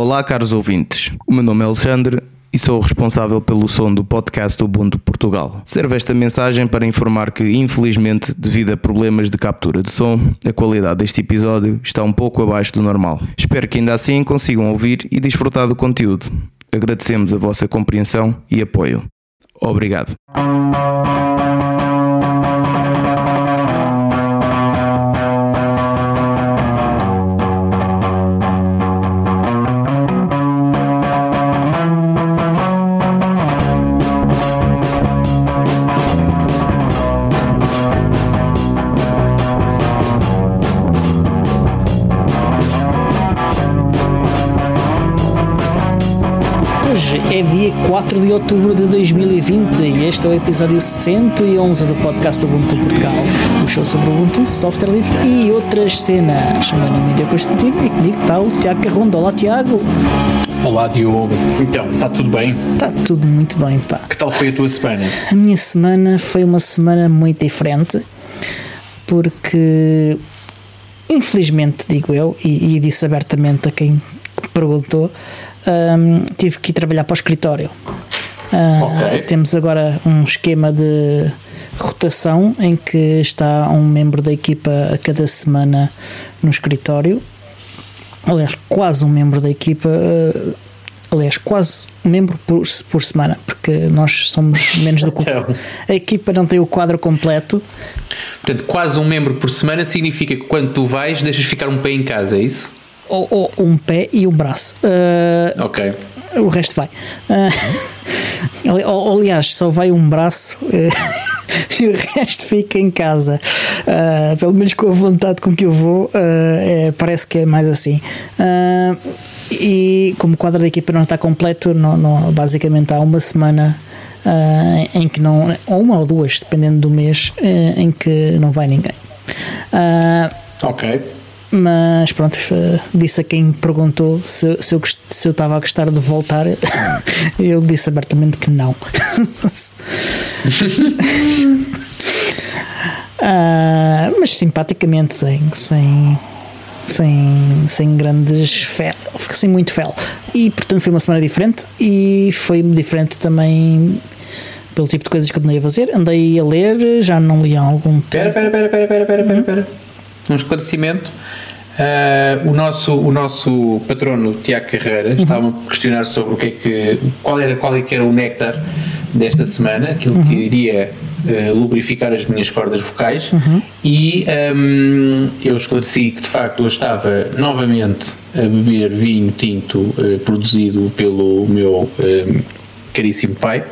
Olá, caros ouvintes. O meu nome é Alexandre e sou responsável pelo som do podcast Ubuntu Portugal. Serve esta mensagem para informar que, infelizmente, devido a problemas de captura de som, a qualidade deste episódio está um pouco abaixo do normal. Espero que ainda assim consigam ouvir e desfrutar do conteúdo. Agradecemos a vossa compreensão e apoio. Obrigado. 4 de outubro de 2020 e este é o episódio 111 do podcast do Ubuntu Portugal, um show sobre o Ubuntu, software livre e outras cenas. O meu nome é Miguel Constantino e comigo está o Tiago Carrondo. Olá, Tiago. Olá Diogo, então, está tudo bem? Está tudo muito bem, pá. Que tal foi a tua semana? A minha semana foi uma semana muito diferente porque, infelizmente, digo eu, e, e disse abertamente a quem perguntou, hum, tive que ir trabalhar para o escritório. Ah, Ok. Temos agora um esquema de rotação em que está um membro da equipa a cada semana no escritório. Aliás, quase um membro da equipa. ah, Aliás, quase um membro por, por semana, porque nós somos menos do que. Então. A equipa não tem o quadro completo. Portanto, quase um membro por semana significa que quando tu vais, deixas ficar um pé em casa, é isso? Ou, ou um pé e um braço. Ah, Ok. o resto vai. Ou- aliás, só vai um braço eh, e o resto fica em casa. Ah, pelo menos com a vontade com que eu vou, ah, é, parece que é mais assim. Ah, e como o quadro da equipa não está completo, não, não- basicamente há uma semana. ah, em que não, ou uma ou duas, dependendo do mês, eh, em que não vai ninguém. Ah, Ok. Mas pronto, eh, disse a quem perguntou se, se eu se eu estava a gostar de voltar, eu disse abertamente que não. Ah, mas simpaticamente, sem, sem, sem, sem grandes fel, sem muito fel. E portanto foi uma semana diferente e foi diferente também pelo tipo de coisas que eu andei a fazer. Andei a ler, já não li há algum tempo. Espera, espera, espera, espera, espera, espera, espera. Um esclarecimento. Ah, o, nosso, o nosso patrono Tiago Carreira estava a questionar sobre o que é que, qual, era, qual é que era o néctar desta semana, aquilo que iria ah, lubrificar as minhas cordas vocais. E ahm, eu esclareci que de facto eu estava novamente a beber vinho tinto ah, produzido pelo meu ahm, caríssimo pai,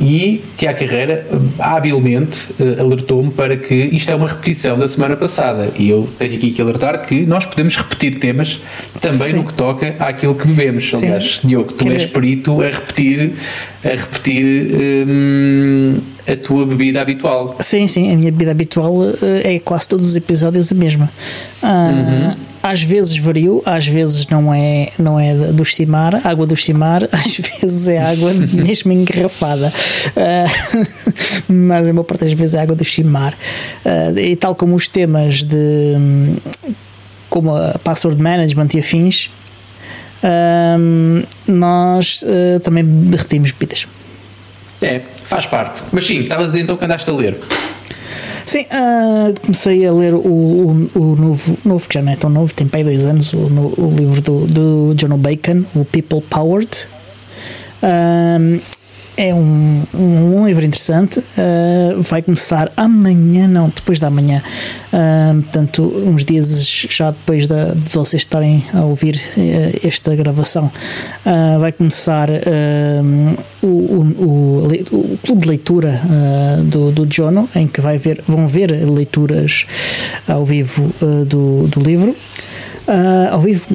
e Tiago Carreira ah, habilmente eh, alertou-me para que isto é uma repetição da semana passada. E eu tenho aqui que alertar que nós podemos repetir temas também Sim. no que toca àquilo que bebemos. Sim. Aliás, Diogo, tu Quer és dizer- perito a repetir, a repetir hum, a tua bebida habitual. Sim, sim, a minha bebida habitual eh, é quase todos os episódios a mesma. Ah, Às vezes vario, às vezes não é, não é do Chimar, água do Chimar, às vezes é água mesmo engarrafada. Ah, mas a maior parte das vezes é água do Chimar. Ah, e tal como os temas de como a password management e afins, hum, nós também repetimos bebidas. É, faz parte. Mas sim, estavas a dizer então que andaste a ler. Sim, ah, comecei a ler o, o, o novo, novo, que já não é tão novo, tem aí dois anos, o, o livro do, do John Bacon, o People Powered. Ahm, é um, um, um livro interessante. ah, vai começar amanhã, não, depois da manhã. Ahm, portanto, uns dias já depois de vocês estarem a ouvir eh, esta gravação, vai começar o, o, o, o clube de leitura do, do Jono, em que vai ver, vão ver leituras ao vivo do, do livro. Ao vivo,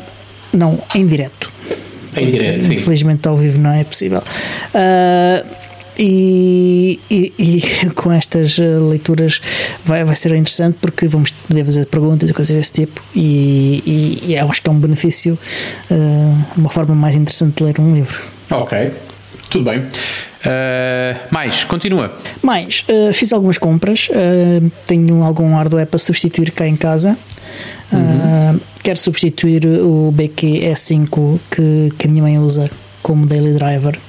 não, em direto. Em direto, sim. Infelizmente ao vivo não é possível. Ah, e, e- e com estas ah, leituras vai, vai ser interessante porque vamos poder fazer perguntas e coisas desse tipo e, e- eu acho que é um benefício, ah, uma forma mais interessante de ler um livro. Ok, tudo bem. Ah, mais, continua. Mais, eh, fiz algumas compras, eh, tenho algum hardware para substituir cá em casa. Ah, quero substituir o BQ-E5 que, que a minha mãe usa como daily driver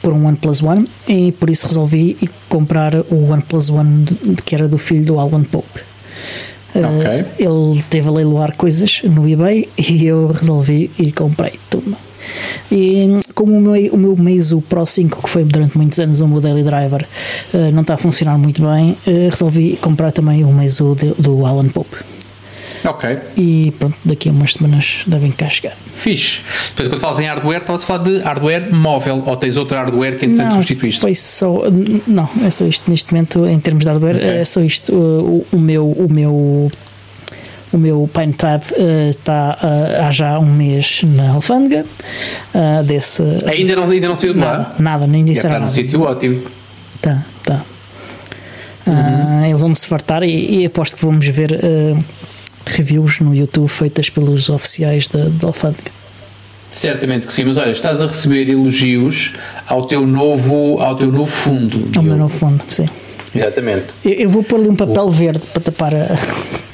por um OnePlus One e por isso resolvi comprar o OnePlus One de, que era do filho do Alban Pope. Ok. Uh, ele teve a leiloar coisas no eBay e eu resolvi e comprei tudo. E como o meu, o meu Meizu Pro 5, que foi durante muitos anos o meu daily driver, uh, não está a funcionar muito bem, uh, resolvi comprar também o Meizu do Alan Pope. Ok. E pronto, daqui a umas semanas devem cá chegar. Fixe. Portanto, quando falas em hardware, estavas a falar de hardware móvel ou tens outro hardware que entretanto substituíste? Foi só. Não, é só isto. Neste momento, em termos de hardware, Ok. é só isto. O, o meu. O meu o meu Pine Tab eh, está eh, há já um mês na alfândega eh, desse Ainda não, ainda não saiu de nada, lá? nada, nem Já disseram está num nada. sítio ótimo. Tá, tá. Ah, eles vão se fartar e, e aposto que vamos ver eh, reviews no YouTube feitas pelos oficiais da, da alfândega. Certamente que sim, mas olha, estás a receber elogios ao teu novo, ao teu novo fundo. Ao meu novo fundo, sim. Exatamente. Eu, eu vou pôr ali um papel verde para tapar a.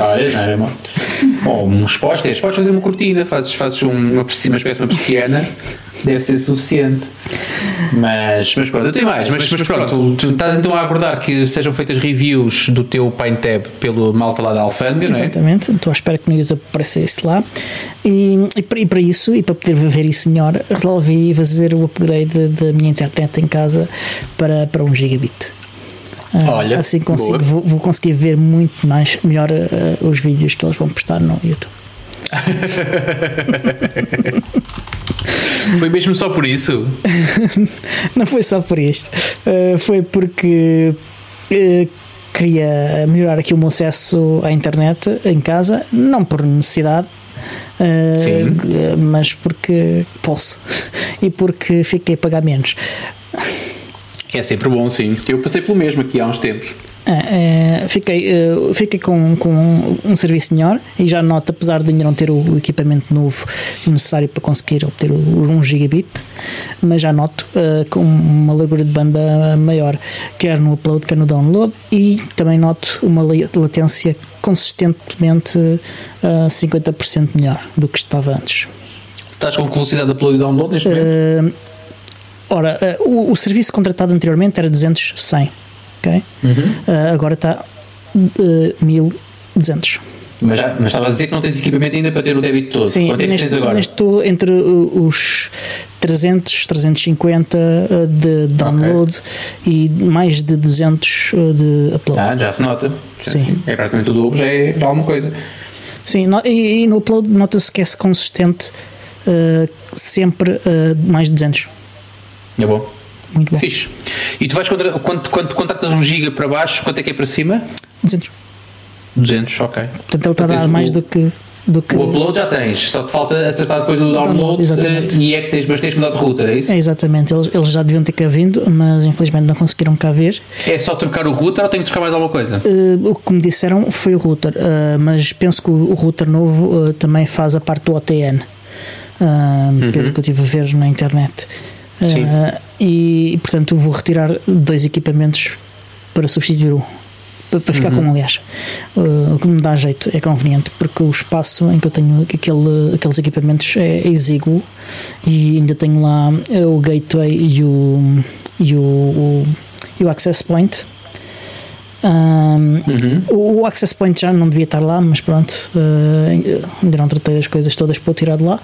Ah, é, não, é mau. Bom, uns pósteres, podes fazer uma cortina, fazes, fazes um- uma, uma espécie de uma persiana, deve ser suficiente. Mas, mas pronto, eu tenho mais, mas, mas pronto, tu estás então a aguardar que sejam feitas reviews do teu Pine Tab pelo malta lá da Alfândega, não é? Exatamente, estou à espera que no YouTube apareça isso lá. E, e, para, e para isso, e para poder ver isso melhor, resolvi fazer o upgrade da minha internet em casa para, para 1 gigabit. Ah, Olha, assim consigo, vou, vou conseguir ver muito mais melhor ah, os vídeos que eles vão postar no YouTube. Foi mesmo só por isso? Não foi só por isto, uh, foi porque uh, queria melhorar aqui o meu acesso à internet em casa, não por necessidade, uh, mas porque posso e porque fiquei a pagar menos. É sempre bom, sim. Eu passei pelo mesmo aqui há uns tempos. Uh, uh, fiquei, uh, fiquei com, com um serviço melhor e já noto, apesar de ainda não ter o equipamento novo necessário para conseguir obter o, o 1 gigabit, mas já noto uh, com uma largura de banda maior, quer no upload, quer no download, e também noto uma la- latência consistentemente uh, 50% melhor do que estava antes. Estás com velocidade de upload e download neste momento? Ora, uh, o, o serviço contratado anteriormente era 200, 100, ok? Uhum. Uh, agora está uh, 1200. Mas, já, mas estavas a dizer que não tens equipamento ainda para ter o débito todo. Sim, Quanto é que neste, tens agora? neste estou entre os 300, 350 uh, de download e mais de 200 uh, de upload. Ah, já se nota. Sim. É praticamente o dobro, já é alguma coisa. Sim, no- e, e no upload nota-se que é consistente uh, sempre uh, mais de 200. É bom. Muito bom. Fixe. E tu vais contra, quando, quando contratas um giga para baixo, quanto é que é para cima? 200. 200, ok. Portanto, ele está a dar o- mais do que. Do que O upload já tens, só te falta acertar depois o download Download, exatamente. eh, e é que tens, mas tens que mudar de router, é isso? É, exatamente, eles, eles já deviam ter cá vindo, mas infelizmente não conseguiram cá ver. É só trocar o router ou tenho que trocar mais alguma coisa? Uh, o que me disseram foi o router, uh, mas penso que o, o router novo uh, também faz a parte do OTN, uh, pelo que eu tive a ver na internet. Uh, Sim. e, e, portanto vou retirar dois equipamentos para substituir um. Para, para ficar com um, aliás. Uh, o que me dá jeito, é conveniente, porque o espaço em que eu tenho aquele, aqueles equipamentos é exíguo e ainda tenho lá uh, o gateway e o, e o, o, e o access point. Um, Uhum. o, o Access Point já não devia estar lá, mas pronto, uh, ainda não tratei as coisas todas para o tirar de lá.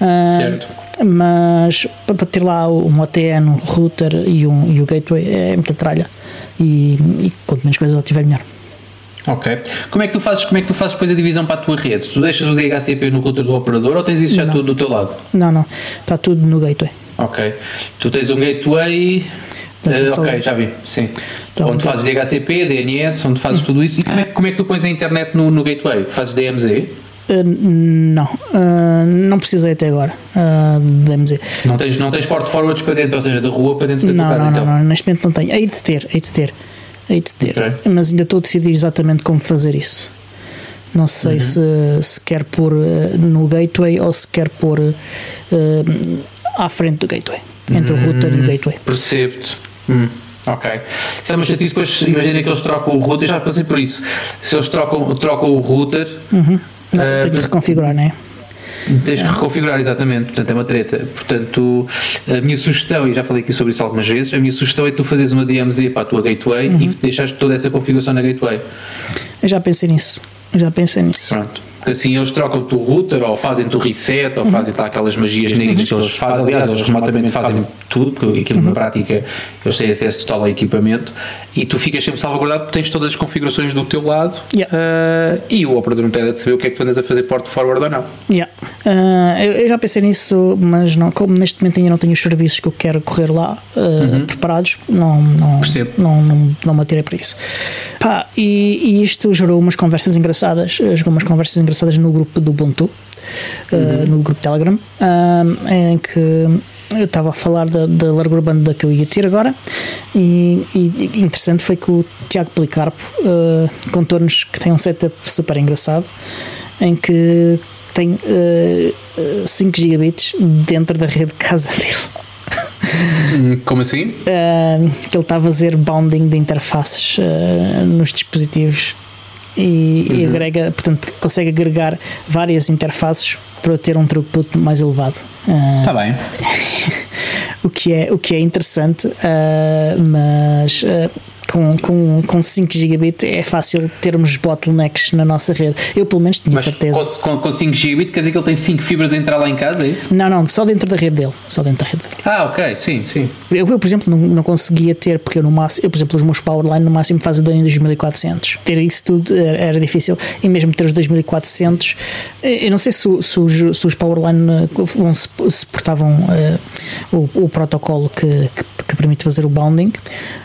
Uh, Certo. Mas para, ter lá um OTN, um router e, um, e o gateway é muita tralha. E, e quanto menos coisas eu tiver, melhor. Ok. Como é que tu fazes, como é que tu fazes depois a divisão para a tua rede? Tu deixas o DHCP no router do operador ou tens isso já Não. tudo do teu lado? Não, não, está tudo no gateway. Ok. Tu tens um gateway. Só- ok, já vi. Sim. Então, onde fazes DHCP, DNS, onde fazes tudo isso. E como é, que- como é que tu pões a internet no, no gateway? Fazes DMZ? Uh, não, uh, não precisei até agora uh. Não tens, não tens port forwards para dentro, ou seja, da rua para dentro da tua Não, casa, não, então? não, não, neste momento não tenho. Hei de ter, hei de ter, hei de ter. Ok. Mas ainda estou a decidir exatamente como fazer isso. Não sei Uhum. se, se quer pôr eh, no gateway ou se quer pôr eh, à frente do gateway, entre o router Uhum. e o gateway. Percebo-te. Hum, ok. Se é uma chatice, depois imagina que eles trocam o router, já passei por isso. Se eles trocam, trocam o router, Não, uh, tenho que reconfigurar, não é? Tens que reconfigurar, exatamente. Portanto, é uma treta. Portanto, a minha sugestão, e já falei aqui sobre isso algumas vezes, a minha sugestão é tu fazeres uma DMZ para a tua gateway uhum. e deixares toda essa configuração na gateway. Eu já pensei nisso. Eu já pensei nisso. Pronto porque assim eles trocam-te o router ou fazem-te o reset ou uhum. fazem-te aquelas magias negras que eles fazem. Aliás, eles remotamente fazem tudo, porque aquilo na uhum. prática eles têm acesso total ao equipamento e tu ficas sempre salvaguardado porque tens todas as configurações do teu lado yeah. uh, e o operador não tem de saber o que é que tu andas a fazer port forward ou não. Yeah. Uh, eu, eu, já pensei nisso, mas não, como neste momento ainda não tenho os serviços que eu quero correr lá uh, uhum. preparados, não, não, não, não, não me atirei para isso. Pá, e, e, isto gerou umas conversas engraçadas, gerou umas conversas engraçadas no grupo do Ubuntu, uhum. no grupo Telegram, em que eu estava a falar da, da largura banda que eu ia ter agora e, e interessante foi que o Tiago Policarpo uh, contou-nos que tem um setup super engraçado em que tem uh, 5 gigabits dentro da rede de casa dele. Hum, como assim? Uh, que ele está a fazer bounding de interfaces uh, nos dispositivos e, uhum. e, agrega, portanto, consegue agregar várias interfaces para ter um throughput mais elevado. Está uh, bem. o, que é, o que é interessante, uh, mas uh, com, com, com 5 gigabit é fácil termos bottlenecks na nossa rede. Eu, pelo menos, tinha Mas certeza. Com, com 5 gigabit quer dizer que ele tem 5 fibras a entrar lá em casa, é isso? Não, não, só dentro da rede dele. Só dentro da rede dele. Ah, ok, sim, sim. Eu, eu por exemplo, não, não conseguia ter, porque eu, no máximo, eu, por exemplo, os meus Powerline no máximo fazem em 2400. Ter isso tudo era, era, difícil. E mesmo ter os 2400, eh, eu não sei se, se, os, se os Powerline eh, suportavam uh, o, o protocolo que, que, permite fazer o bounding.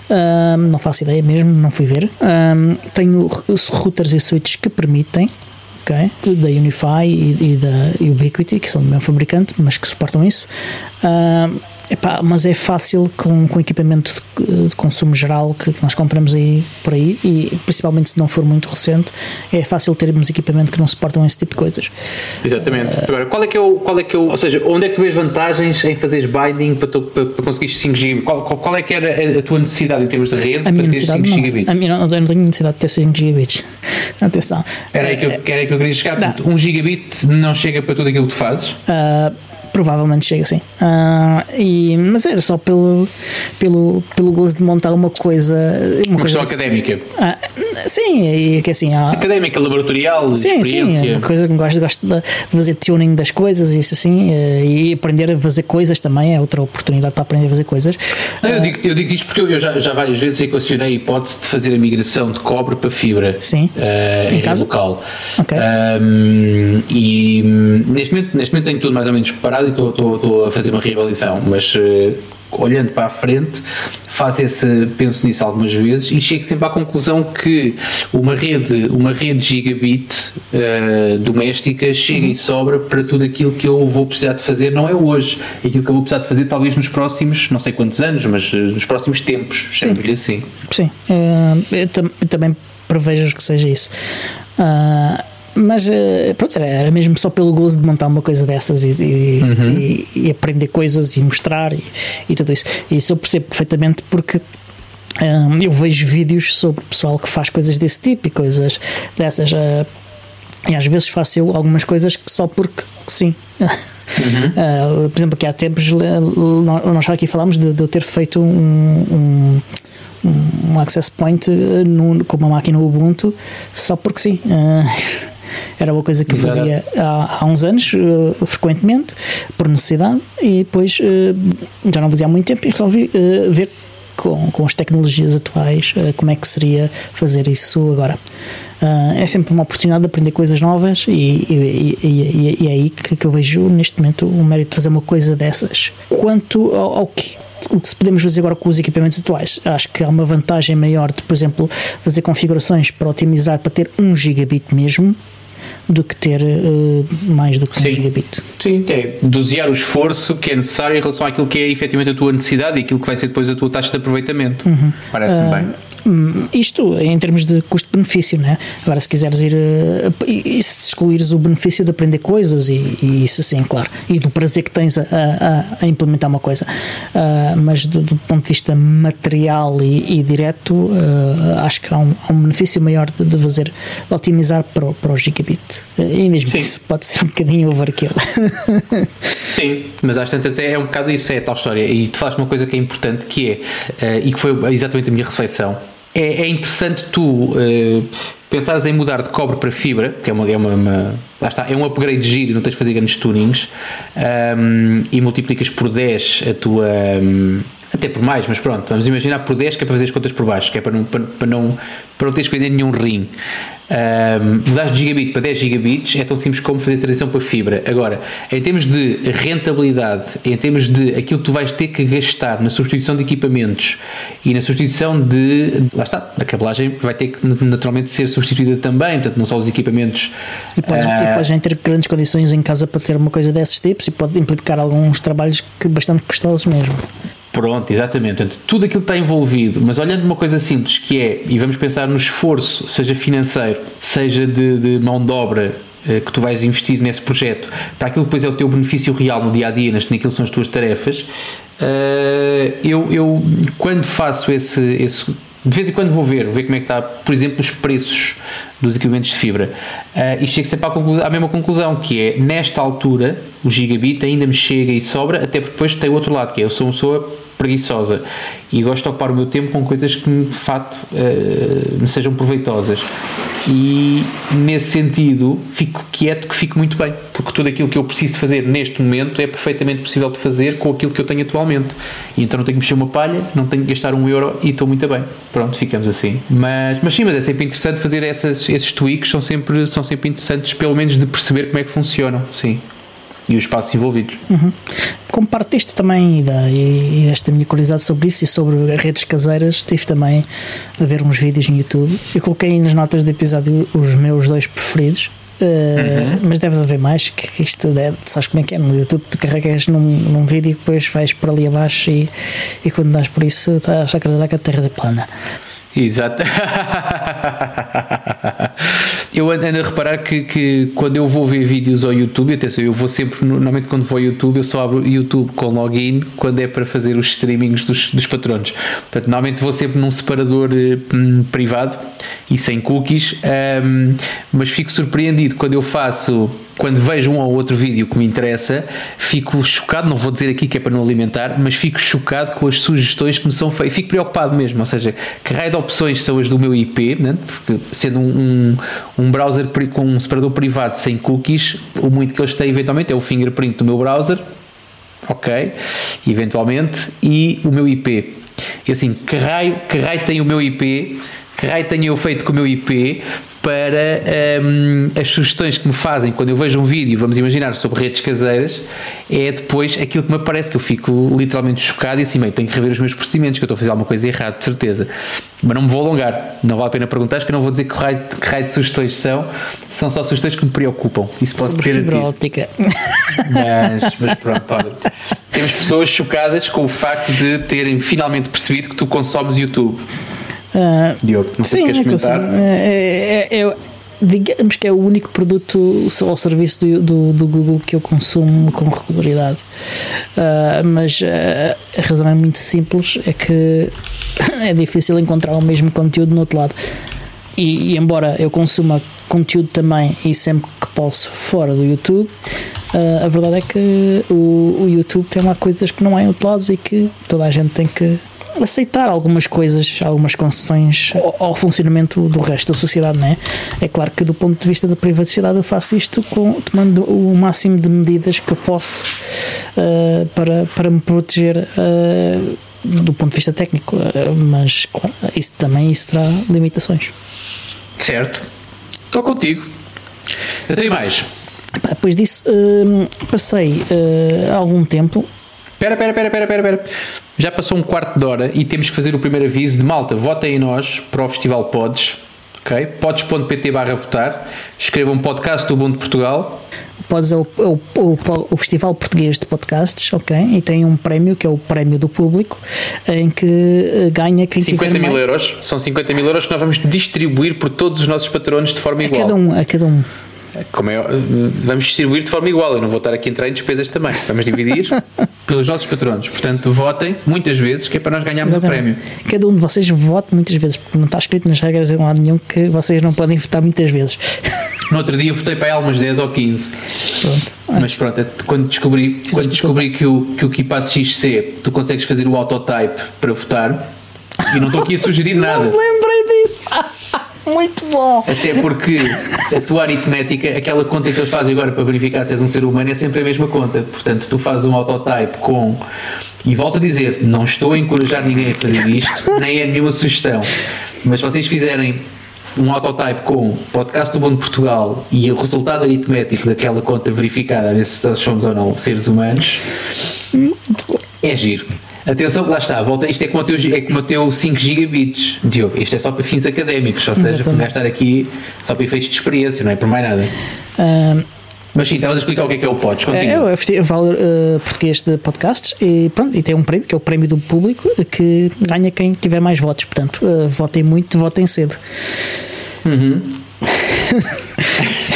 Um, não faço ideia mesmo, não fui ver. Um, tenho routers e switches que permitem, ok? Da Unify e, e da Ubiquiti, que são do mesmo fabricante, mas que suportam isso. Epá, mas é fácil com, com equipamento de, de consumo geral que, nós compramos aí por aí e principalmente se não for muito recente é fácil termos equipamento que não suportam esse tipo de coisas. Exatamente. Uh, Agora, qual é que é o, qual é que é o, ou seja, onde é que tu vês vantagens em fazeres binding para, tu, para, para conseguir 5 GB? Qual, qual, qual, é que era a tua necessidade em termos de rede a minha para ter 5 GB? A minha, não, eu não tenho necessidade de ter 5 GB. Atenção. Era aí que eu, era aí que eu queria chegar. 1 um gigabit não chega para tudo aquilo que tu fazes? Uh, provavelmente chega assim. Uh, e, mas era só pelo, pelo, pelo gozo de montar uma coisa. Uma, uma coisa assim. académica. Ah, sim, e que assim. Há, académica, laboratorial, sim, experiência. Sim, uma coisa que gosto, gosto de, fazer tuning das coisas, isso assim, eh, e aprender a fazer coisas também é outra oportunidade para aprender a fazer coisas. Não, eu, digo, eu digo isto porque eu já, já várias vezes equacionei a hipótese de fazer a migração de cobre para fibra sim. Uh, em, em casa? local. Okay. Um, e hum, neste momento, neste momento tenho tudo mais ou menos preparado e estou a fazer uma reavaliação, mas uh, olhando para a frente, faço esse, penso nisso algumas vezes e chego sempre à conclusão que uma rede, uma rede gigabit uh, doméstica chega uhum. e sobra para tudo aquilo que eu vou precisar de fazer, não é hoje, aquilo que eu vou precisar de fazer talvez nos próximos, não sei quantos anos, mas uh, nos próximos tempos, chamo-lhe assim. Sim, uh, eu, tam eu, também prevejo que seja isso. Uh, mas eh, pronto, era mesmo só pelo gozo de montar uma coisa dessas e, e, uhum. e, e aprender coisas e mostrar e, tudo isso. E isso eu percebo perfeitamente porque um, eu vejo vídeos sobre pessoal que faz coisas desse tipo e coisas dessas. Uh, e às vezes faço eu algumas coisas que só porque sim. Uhum. uh, por exemplo, aqui há tempos nós aqui falámos de, de eu ter feito um, um um access point com uma máquina Ubuntu só porque sim. Uh, Era uma coisa que eu fazia há, há, uns anos, uh, frequentemente, por necessidade, e depois uh, já não fazia há muito tempo e resolvi uh, ver com, com as tecnologias atuais como é que seria fazer isso agora. é sempre uma oportunidade de aprender coisas novas e, e, e, e é aí que, que, eu vejo neste momento o mérito de fazer uma coisa dessas. Quanto ao, ao que o que podemos fazer agora com os equipamentos atuais. Acho que há uma vantagem maior de, por exemplo, fazer configurações para otimizar para ter 1 gigabit mesmo, do que ter uh, mais do que Sim. 1 gigabit. Sim, é dosear o esforço que é necessário em relação àquilo que é efetivamente a tua necessidade e aquilo que vai ser depois a tua taxa de aproveitamento. Uhum. Parece-me uh, bem. Hum, isto em termos de custo-benefício, né? Agora, se quiseres ir uh, e, se excluires o benefício de aprender coisas, e, e, isso sim, claro, e do prazer que tens a, a, a implementar uma coisa, uh, mas do, do, ponto de vista material e, e direto, uh, acho que há um, há um, benefício maior de, de fazer, de otimizar para o, para o gigabit. e mesmo sim. isso pode ser um bocadinho overkill. sim, mas às tantas é, é um bocado isso, é a tal história. E tu falaste uma coisa que é importante, que é, e que foi exatamente a minha reflexão é, é interessante tu uh, pensares em mudar de cobre para fibra, que é uma, é uma, uma lá está, é um upgrade giro, não tens de fazer grandes tunings, um, e multiplicas por 10 a tua. Um, até por mais, mas pronto, vamos imaginar por 10 que é para fazer as contas por baixo, que é para não, para, para não, para não teres que vender nenhum rim. Um, mudar de gigabit para 10 gigabits é tão simples como fazer transição para fibra. Agora, em termos de rentabilidade, em termos de aquilo que tu vais ter que gastar na substituição de equipamentos e na substituição de. Lá está, a cabelagem vai ter que naturalmente ser substituída também, portanto, não só os equipamentos. E podes, uh, e podes ter grandes condições em casa para ter uma coisa desses tipos e pode implicar alguns trabalhos que bastante custosos mesmo. Pronto, exatamente. Portanto, tudo aquilo que está envolvido, mas olhando uma coisa simples que é, e vamos pensar no esforço, seja financeiro, seja de, de mão de obra eh, que tu vais investir nesse projeto, para aquilo que depois é o teu benefício real no dia a dia, naquilo que são as tuas tarefas, eh, eu, eu quando faço esse, esse de vez em quando vou ver, ver como é que está, por exemplo, os preços dos equipamentos de fibra uh, e chego sempre à, à, mesma conclusão, que é, nesta altura, o gigabit ainda me chega e sobra, até porque depois tem o outro lado, que é, eu sou uma pessoa preguiçosa. E gosto de ocupar o meu tempo com coisas que de facto uh, me sejam proveitosas. E nesse sentido fico quieto que fico muito bem porque tudo aquilo que eu preciso de fazer neste momento é perfeitamente possível de fazer com aquilo que eu tenho atualmente. E então não tenho que mexer uma palha não tenho que gastar um euro e estou muito bem. Pronto, ficamos assim. Mas, mas sim, mas é sempre interessante fazer essas, esses tweaks são sempre, são sempre interessantes pelo menos de perceber como é que funcionam. Sim e os espaços envolvidos. Uhum. Como parte disto também e, da, e, desta minha curiosidade sobre isso e sobre redes caseiras, tive também a ver uns vídeos no YouTube. Eu coloquei nas notas do episódio os meus dois preferidos. Uh, uhum. Mas deve haver mais que isto é, sabes como é que é no YouTube tu carregas num, num vídeo e depois vais por ali abaixo e, e quando dás por isso estás a acreditar que a Terra é plana Exato. eu ando a reparar que, que quando eu vou ver vídeos ao YouTube, atenção, eu vou sempre, normalmente quando vou ao YouTube, eu só abro YouTube com login quando é para fazer os streamings dos, dos patronos. Portanto, normalmente vou sempre num separador hum, privado e sem cookies, hum, mas fico surpreendido quando eu faço quando vejo um ou outro vídeo que me interessa, fico chocado, não vou dizer aqui que é para não alimentar, mas fico chocado com as sugestões que me são feitas. Fico preocupado mesmo, ou seja, que raio de opções são as do meu IP, né? porque sendo um, um, um browser com um separador privado sem cookies, o muito que eles têm eventualmente é o fingerprint do meu browser, ok, eventualmente, e o meu IP. E assim, que raio, que raio tem o meu IP? Que raio tenho eu feito com o meu IP para um, as sugestões que me fazem quando eu vejo um vídeo, vamos imaginar, sobre redes caseiras, é depois aquilo que me aparece, que eu fico literalmente chocado e assim, meio, tenho que rever os meus procedimentos, que eu estou a fazer alguma coisa errada, de certeza. Mas não me vou alongar, não vale a pena perguntar, porque eu não vou dizer que raio, que raio de sugestões são, são só sugestões que me preocupam. Isso posso Sobre garantir. Óptica. Mas, mas pronto, olha. Temos pessoas chocadas com o facto de terem finalmente percebido que tu consomes YouTube. Uh, Diogo, não sei sim, se queres comentar. É, é, é, digamos que é o único produto ou serviço do, do, do Google que eu consumo com regularidade. Uh, mas uh, a razão é muito simples: é que é difícil encontrar o mesmo conteúdo no outro lado. E, e, embora eu consuma conteúdo também e sempre que posso fora do YouTube, uh, a verdade é que o, o YouTube tem lá coisas que não é outro lado e que toda a gente tem que aceitar algumas coisas, algumas concessões ao, ao, funcionamento do resto da sociedade, não é? É claro que do ponto de vista da privacidade eu faço isto com, tomando o máximo de medidas que eu posso uh, para, para me proteger uh, do ponto de vista técnico, uh, mas isso também isso terá limitações. Certo. Estou contigo. Eu tenho mais. Depois disso, passei algum tempo Espera, espera, espera, espera, espera. Já passou um quarto de hora e temos que fazer o primeiro aviso de malta. Votem em nós para o Festival Pods. Ok? Pods.pt barra votar. Escrevam um podcast do Ubuntu Portugal. Pods é o, o, o, o, Festival Português de Podcasts, ok? E tem um prémio que é o prémio do público, em que eh, ganha quem 50 mil mais... euros, são 50 mil euros que nós vamos distribuir por todos os nossos patronos de forma a igual. Cada um, a cada um. Como é, vamos distribuir de forma igual. Eu não vou estar aqui a entrar em despesas também. Vamos dividir pelos nossos patronos. Portanto, votem muitas vezes, que é para nós ganharmos Exatamente. o prémio. Cada um de vocês vote muitas vezes, porque não está escrito nas regras em lado nenhum que vocês não podem votar muitas vezes. No outro dia eu votei para ela umas 10 ou 15. Pronto. Mas pronto, é quando descobri, quando descobri que o, que o KeePass XC tu consegues fazer o autotype para votar, e não estou aqui a sugerir nada. Não me lembrei disso. Muito bom! Até porque a tua aritmética, aquela conta que eles fazem agora para verificar se és um ser humano, é sempre a mesma conta. Portanto, tu fazes um autotype com. E volto a dizer, não estou a encorajar ninguém a fazer isto, nem é nenhuma sugestão. Mas se vocês fizerem um autotype com podcast do Bom de Portugal e o resultado aritmético daquela conta verificada, a ver se nós somos ou não seres humanos, é giro. Atenção, lá está, volta, isto é como o teu, é como o teu 5 gigabits, Diogo. Isto é só para fins académicos, ou seja, para gastar aqui só para efeitos de experiência, não é por mais nada. Uh, mas sim, estavas a explicar o que é que é o PODS. É, o Festival uh, Português de Podcasts e pronto, e tem um prémio, que é o prémio do público, que ganha quem tiver mais votos. Portanto, uh, votem muito, votem cedo. Uhum.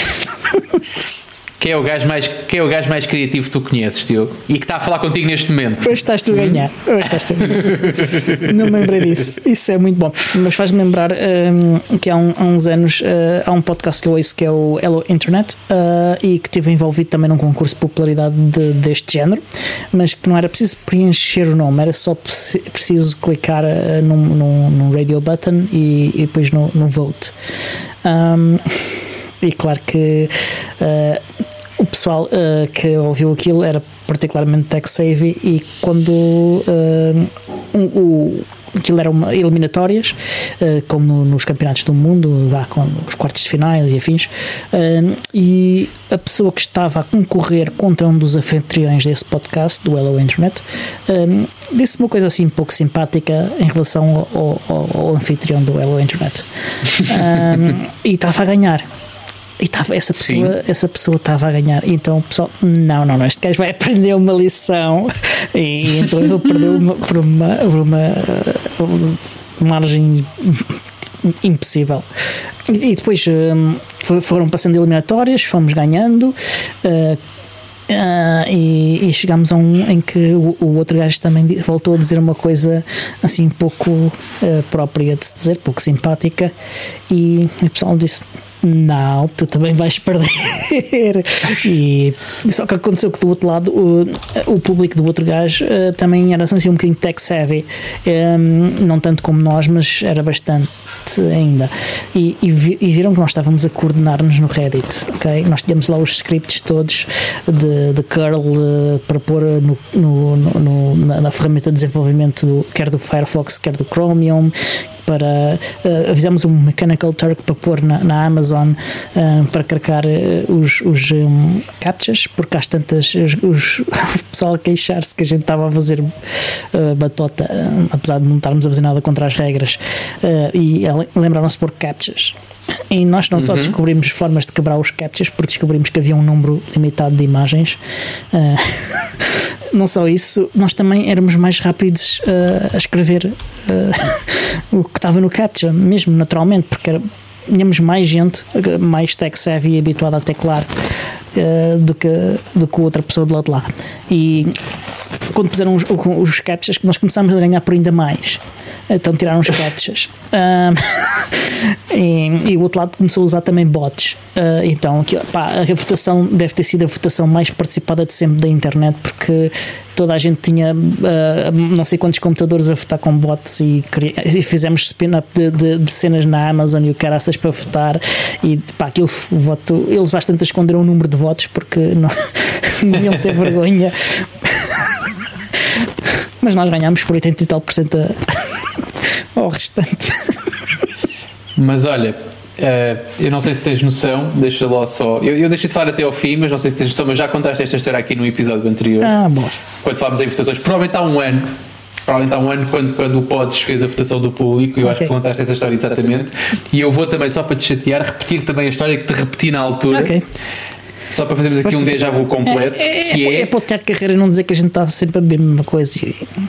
Quem é o gajo mais, quem é o gajo mais criativo que tu conheces, Diogo? E que está a falar contigo neste momento? Hoje estás tu a ganhar. Hoje estás tu a ganhar. Não me lembrei disso. Isso é muito bom. Mas faz-me lembrar um, que há, um, há, uns anos uh, há um podcast que eu ouço que é o Hello Internet uh, e que estive envolvido também num concurso de popularidade de, deste género, mas que não era preciso preencher o nome, era só preciso clicar uh, num, num, num, radio button e, e depois no, no vote. Um, e claro que uh, o pessoal uh, que ouviu aquilo era particularmente tech-savvy e quando uh, um, o aquilo eram eliminatórias, uh, como no, nos campeonatos do mundo, lá com os quartos de finais e afins, e a pessoa que estava a concorrer contra um dos anfitriões desse podcast, do Hello Internet, disse uma coisa assim um pouco simpática em relação ao, ao, ao anfitrião do Hello Internet. e estava a ganhar. E tava, essa pessoa essa pessoa estava a ganhar. Então o pessoal, não, não, não, este gajo vai aprender uma lição. E então ele perdeu uma, por, uma, uma, uma margem impossível. E depois um, foram passando eliminatórias, fomos ganhando. Uh, Uh, e, e chegámos a um em que o, o, outro gajo também voltou a dizer uma coisa assim pouco uh, própria de se dizer, pouco simpática, e o pessoal disse: não, tu também vais perder. e só que aconteceu que do outro lado o, o público do outro gajo uh, também era assim um bocadinho tech savvy, um, ehm, não tanto como nós, mas era bastante ainda. E, e, vi, e viram que nós estávamos a coordenar-nos no Reddit, ok? Nós tínhamos lá os scripts todos de, de curl uh, para pôr no, no, no, na, na, ferramenta de desenvolvimento do, quer do Firefox, quer do Chromium, para uh, fizemos um Mechanical Turk para pôr na, na Amazon uh, para carregar uh, os, os um, captchas, porque às tantas os, os, o pessoal a queixar-se que a gente estava a fazer uh, batota, apesar de não estarmos a fazer nada contra as regras, e lembraram-se por captchas. E nós não só uhum. descobrimos formas de quebrar os captchas, porque descobrimos que havia um número limitado de imagens. Não só isso, nós também éramos mais rápidos uh, a escrever uh, o que estava no captcha, mesmo naturalmente, porque era, tínhamos mais gente, mais tech savvy e habituada a teclar uh, do, que, do que outra pessoa do lado de lá. E quando puseram os, os captchas, nós começámos a ganhar por ainda mais. Então tiraram os captchas. Um, e, e, o outro lado começou a usar também bots. Uh, então pá, a votação deve ter sido a votação mais participada de sempre da internet, porque toda a gente tinha uh, não sei quantos computadores a votar com bots e, e fizemos spin-up de, de, de, cenas na Amazon e o caraças para votar e pá, aquilo voto, eles às tantas esconderam o número de votos porque não, não iam ter vergonha mas nós ganhámos por 80 e tal por cento ao restante. Mas olha, uh, eu não sei se tens noção, deixa lá só. Eu, eu deixei de falar até ao fim, mas não sei se tens noção, mas já contaste esta história aqui no episódio anterior. Ah, bom. Quando falámos em votações, provavelmente há um ano. Provavelmente há um ano, quando, quando o Pods fez a votação do público, eu okay. acho que contaste essa história exatamente. E eu vou também, só para te chatear, repetir também a história que te repeti na altura. Ok Só para fazermos aqui um déjà vu completo, é, que é, é, é para o Tiago Carreira não dizer que a gente está sempre a beber a mesma coisa.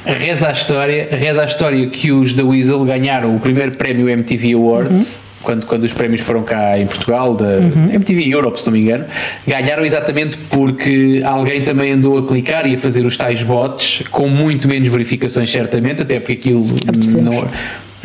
reza a história, reza a história que os da Weasel ganharam o primeiro prémio MTV Awards. Quando, quando os prémios foram cá em Portugal, da MTV Europe, se não me engano, ganharam exatamente porque alguém também andou a clicar e a fazer os tais bots com muito menos verificações, certamente, até porque aquilo não,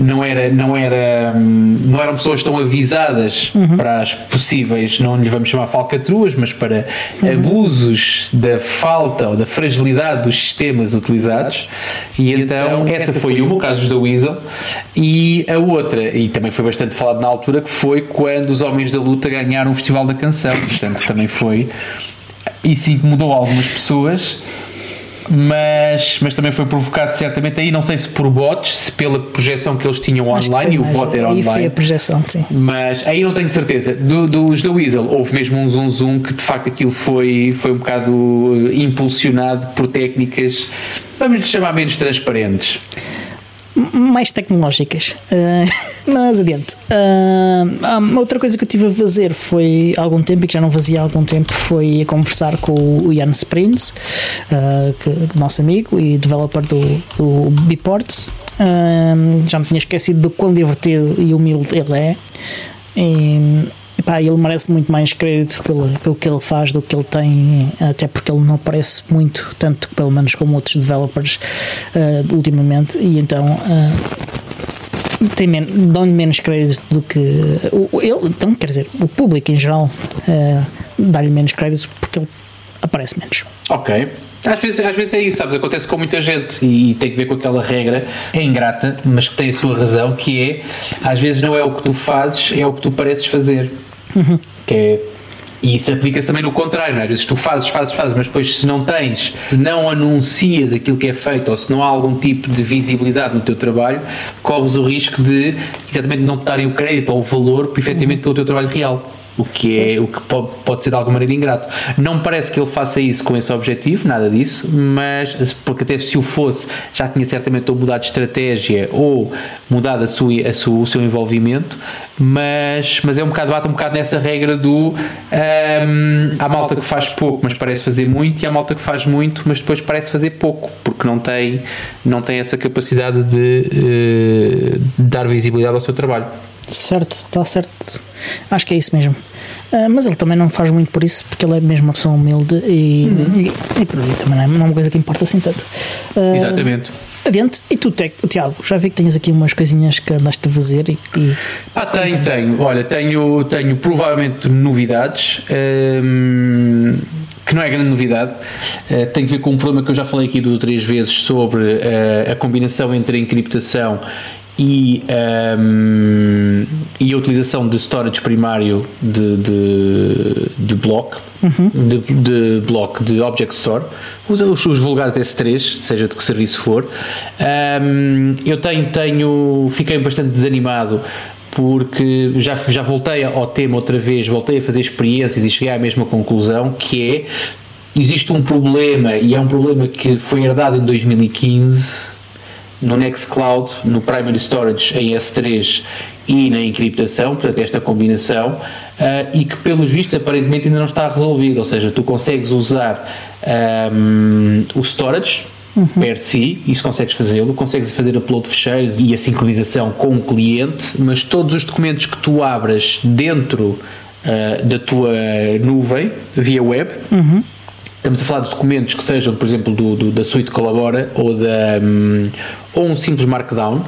não era não era hum, não eram pessoas tão avisadas para as possíveis não lhe vamos chamar falcatruas mas para abusos da falta ou da fragilidade dos sistemas utilizados. E então essa foi uma o caso da Weasel. E a outra e também foi bastante falado na altura que foi quando os homens da luta ganharam o festival da canção. Portanto também foi isso incomodou algumas pessoas mas, mas também foi provocado certamente aí, não sei se por bots, se pela projeção que eles tinham online e o voto era aí foi online. a projeção, sim. Mas aí não tenho certeza. Do- dos da Weasel, houve mesmo um zoom zoom que de facto aquilo foi, foi um bocado eh, impulsionado por técnicas, vamos chamar menos transparentes. Mais tecnológicas. Ah, mas adiante. Ah, outra coisa que eu tive a fazer foi há algum tempo, e que já não fazia há algum tempo, foi a conversar com o Jan Springs, que, nosso amigo e developer do, do Biports. Já me tinha esquecido do quão divertido e humilde ele é. E, epá, ele merece muito mais crédito pelo, pelo que ele faz do que ele tem, até porque ele não aparece muito, tanto pelo menos como outros developers ah, ultimamente, e então ah, tem men- dão-lhe menos crédito do que ele, então, quer dizer, o público em geral ah, dá-lhe menos crédito porque ele aparece menos. Ok. Às vezes, às vezes é isso, sabes? Acontece com muita gente e tem que ver com aquela regra, é ingrata, mas que tem a sua razão, que é às vezes não é o que tu fazes, é o que tu pareces fazer. Que é. E isso aplica-se também no contrário, não é? às vezes tu fazes, fazes, fazes, mas depois se não tens, se não anuncias aquilo que é feito ou se não há algum tipo de visibilidade no teu trabalho, corres o risco de efetivamente não te darem o crédito ou o valor efetivamente pelo teu trabalho real. O que, é, o que pode, pode ser de alguma maneira ingrato. Não parece que ele faça isso com esse objetivo, nada disso, mas porque até se o fosse, já tinha certamente ou mudado de estratégia ou mudado a sua, a sua, o seu envolvimento, mas, mas é um bocado, bate um bocado nessa regra do hum, há malta que faz pouco, mas parece fazer muito, e há malta que faz muito, mas depois parece fazer pouco, porque não tem, não tem essa capacidade de, eh, de dar visibilidade ao seu trabalho. Certo, está certo. Acho que é isso mesmo. Ah, mas ele também não faz muito por isso, porque ele é mesmo uma pessoa humilde e, e, e por aí também não é, não é uma coisa que importa assim tanto. Ah, Exatamente. Adiante, e tu, Tiago, já vi que tens aqui umas coisinhas que andaste a fazer e, e Ah, tenho, tenho. Olha, tenho, tenho provavelmente novidades. hum, que não é grande novidade, Eh, tem que ver com um problema que eu já falei aqui duas ou três vezes sobre eh, a combinação entre a encriptação e, hum, e a utilização de storage primário de, de, de block, de, de block de Object Store, os, os, vulgares S3, seja de que serviço for. Hum, eu tenho, tenho, fiquei bastante desanimado porque já, já voltei ao tema outra vez, voltei a fazer experiências e cheguei à mesma conclusão que é existe um problema e é um problema que foi herdado em 2015 no Nextcloud, no Primary Storage em S3 e na encriptação, portanto esta combinação ah, e que pelos vistos aparentemente ainda não está resolvido, ou seja, tu consegues usar ahm, o storage perto de si, isso consegues fazê-lo, consegues fazer upload de ficheiros e a sincronização com o cliente, mas todos os documentos que tu abras dentro ah, da tua nuvem, via web, Estamos a falar de documentos que sejam, por exemplo, do, do- da suite Colabora ou, da, hum, ou um simples Markdown.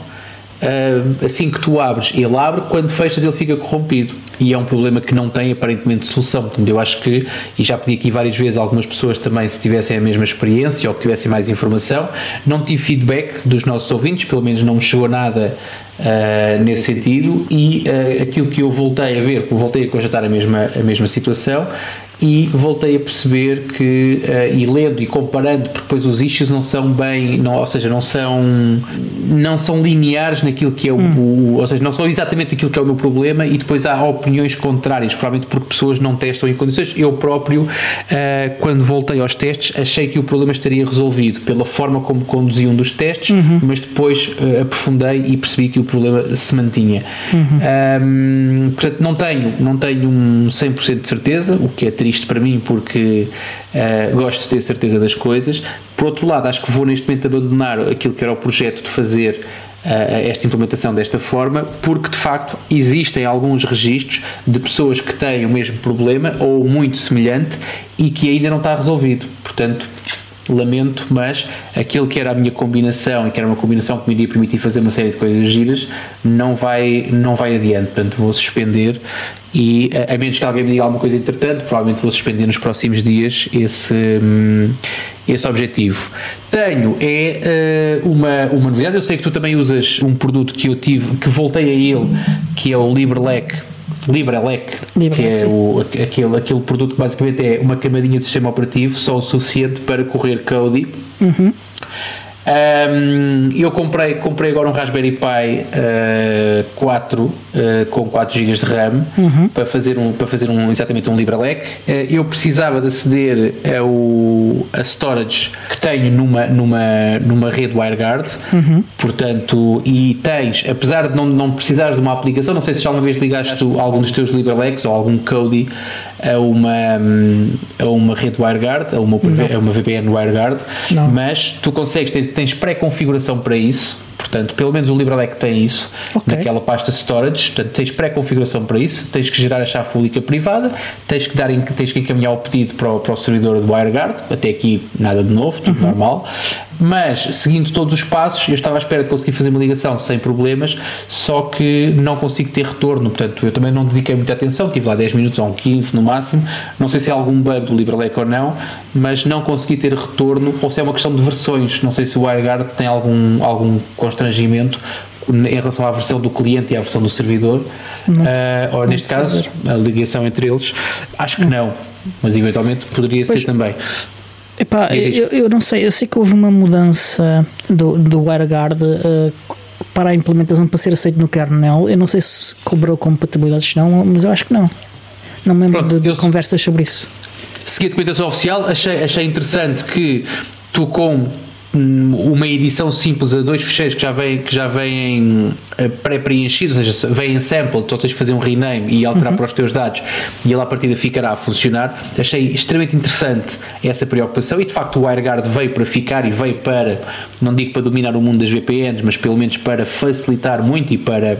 ah, assim que tu abres, ele abre, quando fechas, ele fica corrompido. E é um problema que não tem aparentemente solução. Portanto, eu acho que, e já pedi aqui várias vezes algumas pessoas também, se tivessem a mesma experiência ou que tivessem mais informação, não tive feedback dos nossos ouvintes, pelo menos não me chegou nada ah, nesse sentido. E ah, aquilo que eu voltei a ver, voltei a constatar a mesma, a mesma situação, e voltei a perceber que, eh, e lendo e comparando, porque depois os issues não são bem, não, ou seja, não são, não são lineares naquilo que é o, o- ou seja, não são exatamente aquilo que é o meu problema e depois há opiniões contrárias, provavelmente porque pessoas não testam em condições. Eu próprio, eh, quando voltei aos testes, achei que o problema estaria resolvido pela forma como conduzi um dos testes, mas depois eh, aprofundei e percebi que o problema se mantinha. Ahm, portanto, não tenho, não tenho um 100% de certeza, o que é triste para mim porque uh, gosto de ter certeza das coisas. Por outro lado, acho que vou neste momento abandonar aquilo que era o projeto de fazer esta implementação desta forma, porque de facto existem alguns registros de pessoas que têm o mesmo problema ou muito semelhante e que ainda não está resolvido. Portanto, lamento, mas aquilo que era a minha combinação e que era uma combinação que me iria permitir fazer uma série de coisas giras não vai, não vai adiante, portanto vou suspender e a menos que alguém me diga alguma coisa entretanto, provavelmente vou suspender nos próximos dias esse, hum, esse objetivo. Tenho é uh, uma, uma novidade, eu sei que tu também usas um produto que eu tive, que voltei a ele, que é o LibreLec LibreLec, Libre que é o, aquele, aquele produto que basicamente é uma camadinha de sistema operativo só o suficiente para correr Kodi. Uhum. Um, eu comprei, comprei agora um Raspberry Pi uh, 4 uh, com 4 GB de RAM uhum. para fazer, um, para fazer um, exatamente um LibreLec. Uh, eu precisava de aceder ao, a storage que tenho numa, numa, numa rede WireGuard, uhum. portanto, e tens, apesar de não, não precisares de uma aplicação, não sei se já alguma vez ligaste algum dos teus LibreLecs ou algum Kodi a uma, a uma rede WireGuard, a uma, a uma VPN WireGuard, não. mas tu consegues, tens, tens pré-configuração para isso Portanto, pelo menos o LibreLec tem isso okay. naquela pasta storage. Portanto, tens pré-configuração para isso, tens que gerar a chave pública privada, tens que, dar, tens que encaminhar o pedido para o, para o servidor de WireGuard. Até aqui nada de novo, tudo uhum. normal. Mas, seguindo todos os passos, eu estava à espera de conseguir fazer uma ligação sem problemas, só que não consigo ter retorno. Portanto, eu também não dediquei muita atenção, tive lá 10 minutos ou 15 no máximo. Não sei se é algum bug do LibreLec ou não, mas não consegui ter retorno, ou se é uma questão de versões. Não sei se o WireGuard tem algum, algum constrangimento em relação à versão do cliente e à versão do servidor, uh, ou neste caso, saber. a ligação entre eles. Acho que não, mas eventualmente poderia pois, ser também. Epá, eu, eu, não sei, eu sei que houve uma mudança do, do WireGuard uh, para a implementação para ser aceito no kernel. Eu não sei se cobrou compatibilidades não, mas eu acho que não. Não me lembro Pronto, de, de conversas sobre isso. Segui a documentação oficial, achei, achei interessante que tu com uma edição simples a dois ficheiros que já vêm, que já vêm eh, pré-preenchidos, ou seja, vêm em sample, então tens de fazer um rename e alterar uhum. para os teus dados e ele à partida ficará a funcionar. Achei extremamente interessante essa preocupação e de facto o WireGuard veio para ficar e veio para, não digo para dominar o mundo das VPNs, mas pelo menos para facilitar muito e para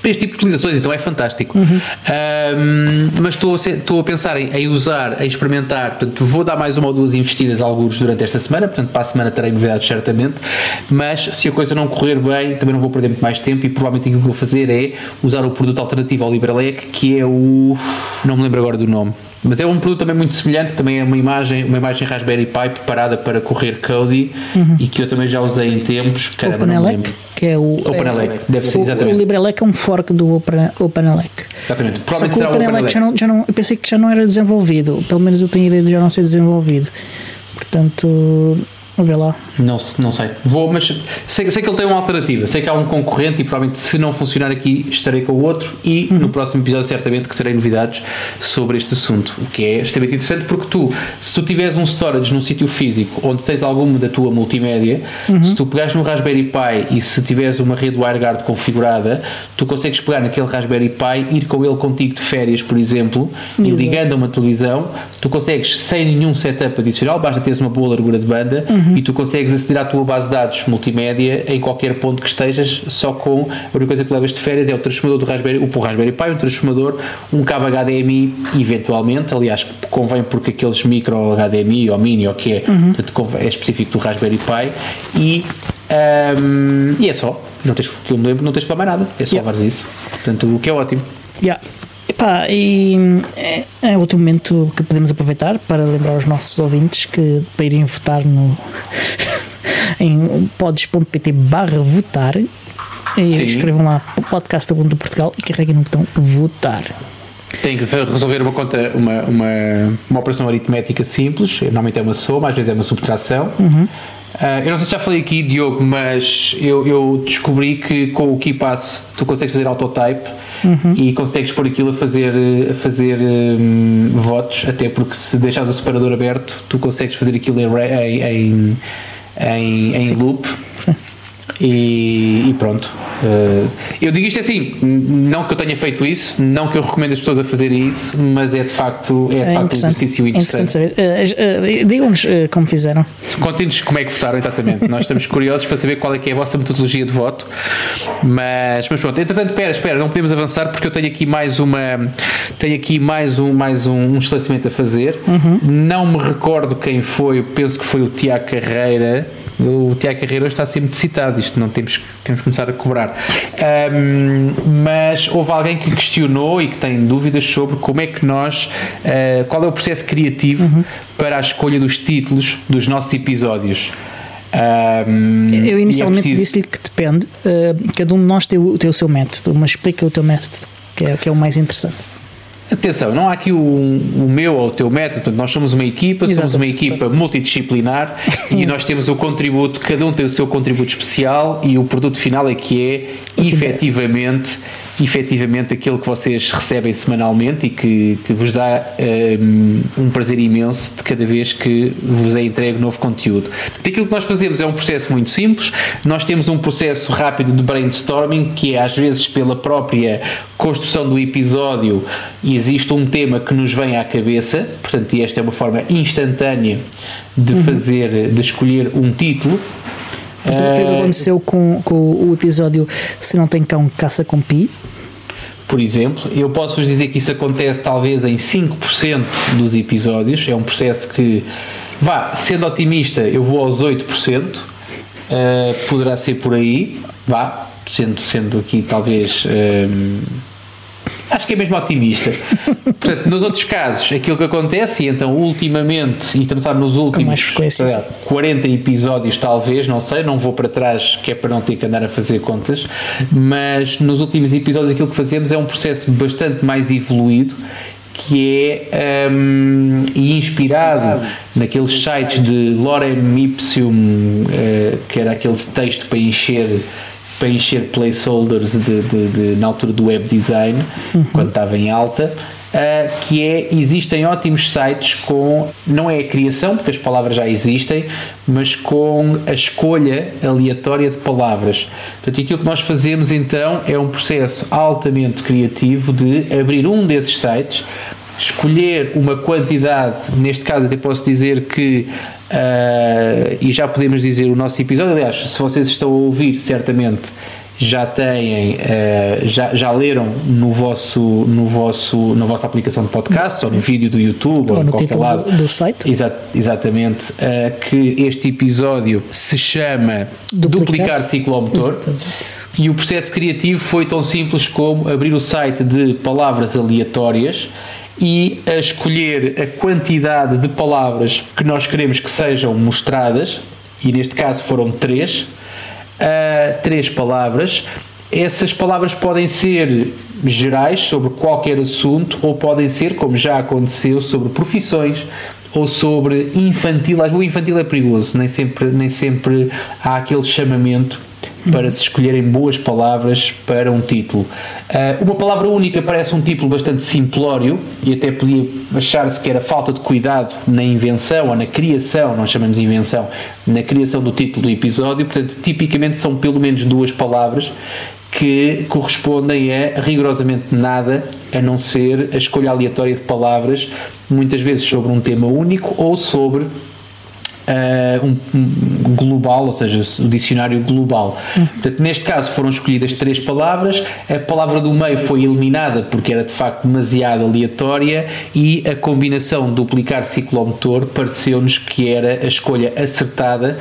para este tipo de utilizações, então é fantástico. Uhum. Um, mas estou a, estou a pensar em, em, usar, em experimentar, portanto, vou dar mais uma ou duas investidas a alguns durante esta semana, portanto, para a semana terei novidades certamente, mas se a coisa não correr bem, também não vou perder muito mais tempo e provavelmente aquilo que vou fazer é usar o produto alternativo ao LibreLec, que é o. não me lembro agora do nome. Mas é um produto também muito semelhante, também é uma imagem, uma imagem Raspberry Pi preparada para correr Kodi uhum. e que eu também já usei em tempos. Caramba, OpenELEC, que é o OpenELEC, é, deve ser o, exatamente. O LibreLec é um fork do Open, OpenELEC. Exatamente. Só que o OpenELEC já não, já não, eu pensei que já não era desenvolvido, pelo menos eu tenho ideia de já não ser desenvolvido. Portanto, Vamos ver lá. Não, não sei. Vou, mas sei, sei, que ele tem uma alternativa. Sei que há um concorrente e provavelmente se não funcionar aqui estarei com o outro e uhum. no próximo episódio certamente que terei novidades sobre este assunto. O que é extremamente interessante porque tu, se tu tiveres um storage num sítio físico onde tens alguma da tua multimédia, uhum. se tu pegares no Raspberry Pi e se tiveres uma rede WireGuard configurada, tu consegues pegar naquele Raspberry Pi, ir com ele contigo de férias, por exemplo, Exato. e ligando a uma televisão, tu consegues sem nenhum setup adicional, basta teres uma boa largura de banda. Uhum uhum. e tu consegues aceder à tua base de dados multimédia em qualquer ponto que estejas, só com a única coisa que levas de férias é o transformador do Raspberry, o Raspberry Pi, um transformador, um cabo HDMI, eventualmente, aliás, convém porque aqueles micro HDMI ou mini ou que é, uhum. é específico do Raspberry Pi e, um, e é só, não tens, que eu me lembro, não tens que falar mais nada, é só yeah. levares isso, portanto, o que é ótimo. Yeah. Epá, e é, é, outro momento que podemos aproveitar para lembrar os nossos ouvintes que para irem votar no em pods.pt barra votar e Sim. escrevam lá podcast do Portugal e carreguem no botão votar. Tem que resolver uma conta, uma, uma, uma operação aritmética simples, normalmente é uma soma, às vezes é uma subtração. Uhum. Uh, eu não sei se já falei aqui, Diogo, mas eu, eu descobri que com o KeePass tu consegues fazer autotype uhum. e consegues pôr aquilo a fazer, a fazer um, votos, até porque se deixares o separador aberto, tu consegues fazer aquilo em, em, em, em loop. E, e pronto. Uh, eu digo isto assim, não que eu tenha feito isso, não que eu recomendo as pessoas a fazerem isso, mas é de facto, é de É facto um interessante. exercício É interessante. interessante saber. Uh, uh, Digam-nos como fizeram. Contem-nos como é que votaram exatamente. Nós estamos curiosos para saber qual é que é a vossa metodologia de voto. Mas, mas pronto, entretanto, espera, espera, não podemos avançar porque eu tenho aqui mais uma tenho aqui mais um, mais um, um esclarecimento a fazer. Não me recordo quem foi, penso que foi o Tiago Carreira. O Tiago Carreira hoje está sempre citado, isto não temos, temos que começar a cobrar. Ahm, mas houve alguém que questionou e que tem dúvidas sobre como é que nós, ah, qual é o processo criativo para a escolha dos títulos dos nossos episódios. Ahm, e é Eu inicialmente preciso- disse-lhe que depende, uh, cada um de nós tem o, tem o seu método, mas explica o teu método, que é, que é o mais interessante. Atenção, não há aqui o, o meu ou o teu método, portanto, nós somos uma equipa, somos uma equipa multidisciplinar e nós temos o contributo, cada um tem o seu contributo especial e o produto final é que é O que interessa. Efetivamente, aquele que vocês recebem semanalmente e que, que vos dá hum, um, prazer imenso de cada vez que vos é entregue novo conteúdo. Portanto, Aquilo que nós fazemos é um processo muito simples, nós temos um processo rápido de brainstorming que é às vezes pela própria construção do episódio existe um tema que nos vem à cabeça, portanto e esta é uma forma instantânea de fazer, de escolher um título Por exemplo, foi o que Eh, aconteceu com, com o episódio Se Não Tem Cão, Caça com Pi. por exemplo, eu posso vos dizer que isso acontece talvez em 5% dos episódios, é um processo que, vá, sendo otimista, eu vou aos 8%, eh, poderá ser por aí, vá, sendo, sendo aqui talvez. ehm, Acho que é mesmo otimista. Portanto, nos outros casos, aquilo que acontece, e então ultimamente, e estamos a nos últimos lá, 40 episódios, talvez, não sei, não vou para trás, que é para não ter que andar a fazer contas, mas nos últimos episódios aquilo que fazemos é um processo bastante mais evoluído que é e inspirado naqueles sites de Lorem Ipsum, eh, que era aquele texto para encher para encher placeholders de, de- de- na altura do web design, quando estava em alta, ah, que é, existem ótimos sites com, não é a criação, porque as palavras já existem, mas com a escolha aleatória de palavras. Portanto, aquilo que nós fazemos então é um processo altamente criativo de abrir um desses sites, escolher uma quantidade, neste caso até posso dizer que ah, e já podemos dizer o nosso episódio, aliás, se vocês estão a ouvir, certamente já têm, ah, já, já leram no vosso, no vosso, na vossa aplicação de podcast ou no vídeo do YouTube ou, Ou no título lado. do, site. Exa- exatamente, ah, que este episódio se chama Duplicar- Duplicar Ciclomotor. Exatamente. E o processo criativo foi tão simples como abrir o site de palavras aleatórias e a escolher a quantidade de palavras que nós queremos que sejam mostradas, e neste caso foram três, ah, três palavras. Essas palavras podem ser gerais sobre qualquer assunto ou podem ser, como já aconteceu, sobre profissões ou sobre infantil. O infantil é perigoso, nem sempre, nem sempre há aquele chamamento para se escolherem boas palavras para um título. Ah, uma palavra única parece um título bastante simplório e até podia achar-se que era falta de cuidado na invenção ou na criação, não chamamos invenção, na criação do título do episódio. Portanto, tipicamente são pelo menos duas palavras que correspondem a rigorosamente nada a não ser a escolha aleatória de palavras, muitas vezes sobre um tema único ou sobre uh, um, global, ou seja, o dicionário global. Portanto, neste caso foram escolhidas três palavras, a palavra do meio foi eliminada porque era de facto demasiado aleatória e a combinação duplicar ciclomotor pareceu-nos que era a escolha acertada.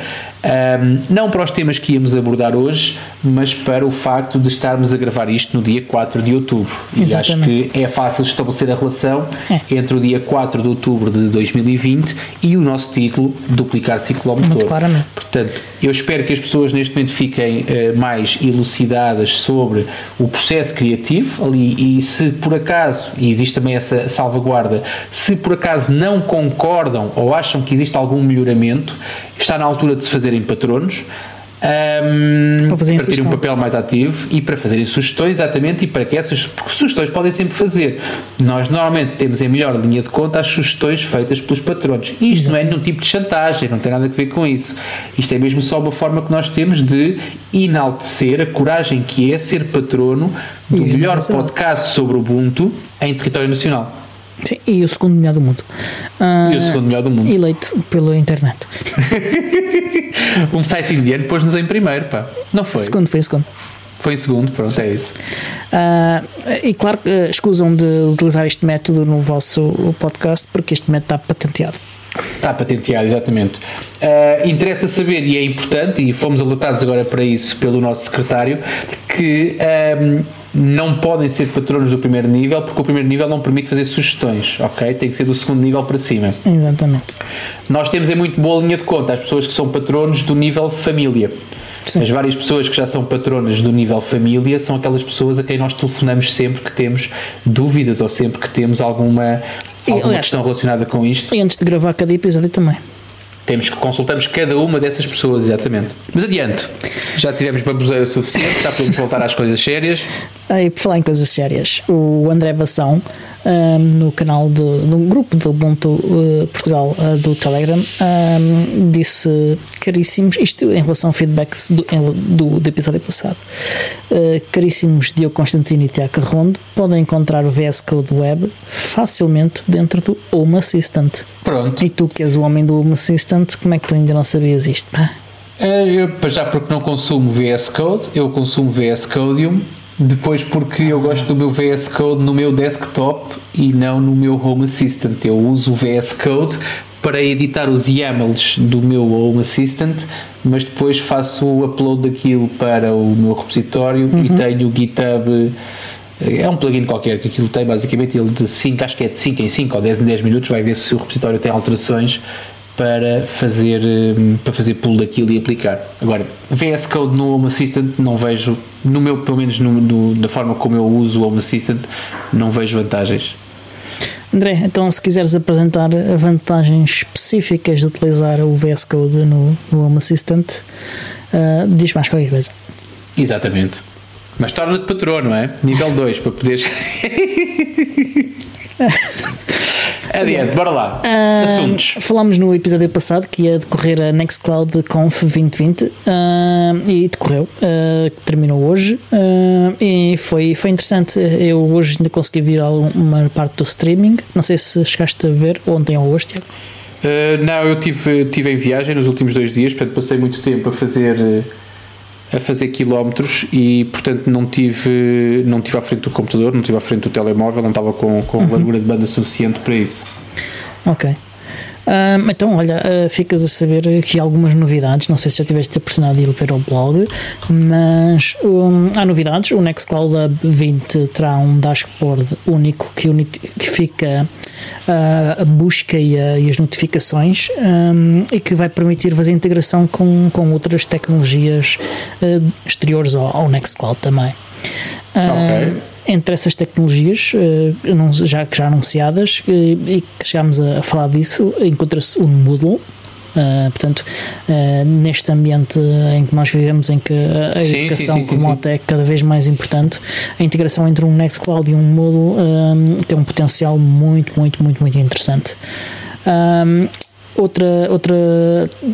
Um, não para os temas que íamos abordar hoje, mas para o facto de estarmos a gravar isto no dia 4 de outubro. E acho Exatamente. que é fácil estabelecer a relação É. entre o dia 4 de outubro de 2020 e o nosso título Duplicar Ciclomotor. Muito claramente. Portanto, eu espero que as pessoas neste momento fiquem eh, mais elucidadas sobre o processo criativo ali e se por acaso, e existe também essa salvaguarda, se por acaso não concordam ou acham que existe algum melhoramento, está na altura de se fazerem patronos. Um, Para fazerem para terem um papel mais ativo e para fazerem sugestões, exatamente, e para que essas porque sugestões podem sempre fazer. Nós normalmente temos em melhor linha de conta as sugestões feitas pelos patronos. E isto não é nenhum tipo de chantagem, não tem nada a ver com isso. Isto é mesmo só uma forma que nós temos de enaltecer a coragem que é ser patrono do E melhor podcast sobre o Ubuntu em território nacional. Sim, e o segundo melhor do mundo. Ah, E o segundo melhor do mundo. Eleito pela internet. Um site indiano pôs-nos em primeiro, pá. Não foi? Segundo foi segundo. Foi em segundo, pronto, é isso. Ah, e claro que eh, escusam de utilizar este método no vosso podcast porque este método está patenteado. Está patenteado, exatamente. Ah, interessa saber, e é importante, e fomos alertados agora para isso pelo nosso secretário, que ahm, não podem ser patronos do primeiro nível, porque o primeiro nível não permite fazer sugestões, ok? Tem que ser do segundo nível para cima. Exatamente. Nós temos em muito boa linha de conta as pessoas que são patronos do nível família. Sim. As várias pessoas que já são patronas do nível família são aquelas pessoas a quem nós telefonamos sempre que temos dúvidas ou sempre que temos alguma, E, alguma aliás, questão relacionada com isto. E antes de gravar cada episódio também. Temos que consultamos cada uma dessas pessoas, exatamente. Mas adiante, já tivemos baboseira suficiente, já podemos voltar às coisas sérias. E por falar em coisas sérias, o André Bação, ahm, no canal de, no grupo do Ubuntu eh, Portugal eh, do Telegram, ahm, disse caríssimos, isto em relação ao feedback do, do, do episódio passado, eh, caríssimos Diogo Constantino e Tiago Rondo, podem encontrar o VS Code Web facilmente dentro do Home Assistant. Pronto. E tu que és o homem do Home Assistant, como é que tu ainda não sabias isto? Pá? É, Eu, já porque não consumo VS Code, eu consumo VS Codium. Depois porque eu gosto do meu VS Code no meu desktop e não no meu Home Assistant. Eu uso o VS Code para editar os YAMLs do meu Home Assistant, mas depois faço o upload daquilo para o meu repositório e tenho o GitHub. É um plugin qualquer que aquilo tem, basicamente ele de 5, acho que é de 5 em 5 ou 10 em 10 minutos, vai ver se o repositório tem alterações para fazer, hum, para fazer pull daquilo e aplicar. Agora, VS Code no Home Assistant não vejo, no meu, pelo menos no, no- da forma como eu uso o Home Assistant, não vejo vantagens. André, então se quiseres apresentar vantagens específicas de utilizar o VS Code no, no Home Assistant, ah, diz mais qualquer coisa. Exatamente. Mas torna-te patrono, não é? Nível 2, para poderes. Adiante, bora lá. Ah, Assuntos. Falámos no episódio passado que ia decorrer a Nextcloud Conf 2020 ah, e decorreu, ah, terminou hoje e foi, foi interessante. Eu hoje ainda consegui vir uma parte do streaming. Não sei se chegaste a ver ontem ou hoje, Tiago. Uh, não, eu tive, tive em viagem nos últimos dois dias, portanto passei muito tempo a fazer uh, a fazer quilómetros e portanto não tive não tive à frente do computador, não tive à frente do telemóvel, não estava com, com largura de banda suficiente para isso. Ok. Ah, então, olha, ah, ficas a saber aqui algumas novidades. Não sei se já tiveste a oportunidade de ir ver ao blog, mas hum, há novidades. O Nextcloud Hub 20 terá um dashboard único que unifica ah, a busca e, a- e as notificações hum, e que vai permitir fazer integração com, com outras tecnologias exteriores ao, ao Nextcloud também. Ok. Entre essas tecnologias eh, já, que já anunciadas eh, e que chegámos a, falar disso, encontra-se o Moodle. eh, portanto, eh, neste ambiente em que nós vivemos, em que a, Sim, educação remota é cada vez mais importante, a integração entre um Nextcloud e um Moodle tem um potencial muito, muito, muito, muito interessante. Um, outra, outra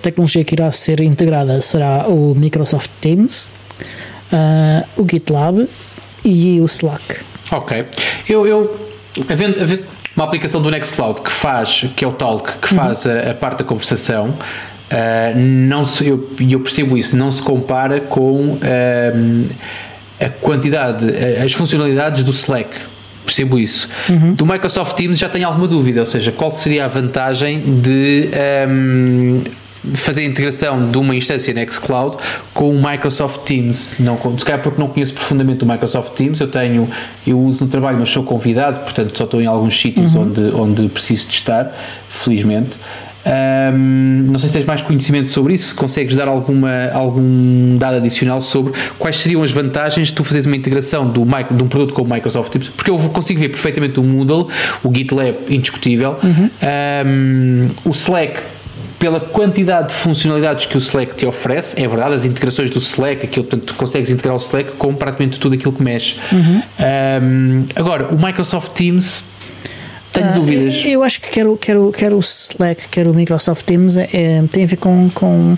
tecnologia que irá ser integrada será o Microsoft Teams, uh, o GitLab e o Slack. Ok. Eu, eu havendo, havendo uma aplicação do Nextcloud que faz, que é o Talk, que faz a, a parte da conversação, ah, não se, eu, e eu percebo isso, não se compara com ah, a quantidade, a- as funcionalidades do Slack. Percebo isso. Do Microsoft Teams já tenho alguma dúvida, ou seja, qual seria a vantagem de ahm, fazer a integração de uma instância Nextcloud com o Microsoft Teams? Não, com- se calhar porque não conheço profundamente o Microsoft Teams, eu tenho, eu uso no trabalho, mas sou convidado, portanto só estou em alguns sítios onde, onde preciso de estar, felizmente. Ahm, não sei se tens mais conhecimento sobre isso, se consegues dar alguma, algum dado adicional sobre quais seriam as vantagens de tu fazeres uma integração do, de um produto como o Microsoft Teams, porque eu consigo ver perfeitamente o Moodle, o GitLab indiscutível, Ahm, o Slack pela quantidade de funcionalidades que o Slack te oferece, é verdade, as integrações do Slack, aquilo, portanto, tu consegues integrar o Slack com praticamente tudo aquilo que mexe. Uhum. Um, agora, o Microsoft Teams, tenho Ah, dúvidas. Eu acho que quer, o- quer, o- quer o Slack, quer o Microsoft Teams, é, é- tem a ver com, com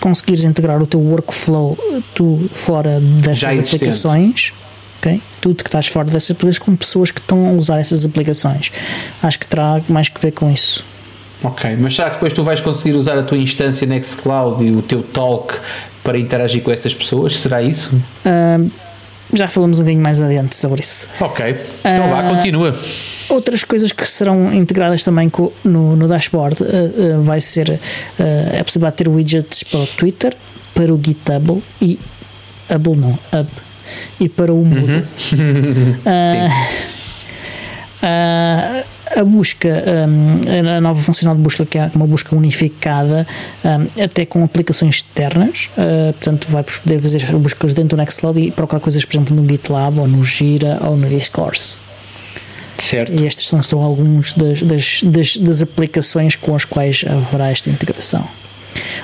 conseguires integrar o teu workflow tu fora destas aplicações. Tudo que estás fora dessas aplicações com pessoas que estão a usar essas aplicações. Acho que terá mais que ver com isso. Ok, mas será que depois tu vais conseguir usar a tua instância Nextcloud e o teu talk para interagir com essas pessoas? Será isso? Ah, já falamos um bocadinho mais adiante sobre isso. Ok, então vá, Ah, continua. Outras coisas que serão integradas também co- no, no dashboard uh, uh, vai ser uh, a possibilidade de ter widgets para o Twitter, para o GitHub e Hubble não, Hub e para o Moodle. Ah, ah, a busca, um, a nova funcionalidade de busca, que é uma busca unificada, um, até com aplicações externas, uh, portanto, vai poder fazer buscas dentro do Nextcloud e procurar coisas, por exemplo, no GitLab ou no Gira ou no Discourse. Certo. E estes são só alguns das, das, das, das aplicações com as quais haverá esta integração.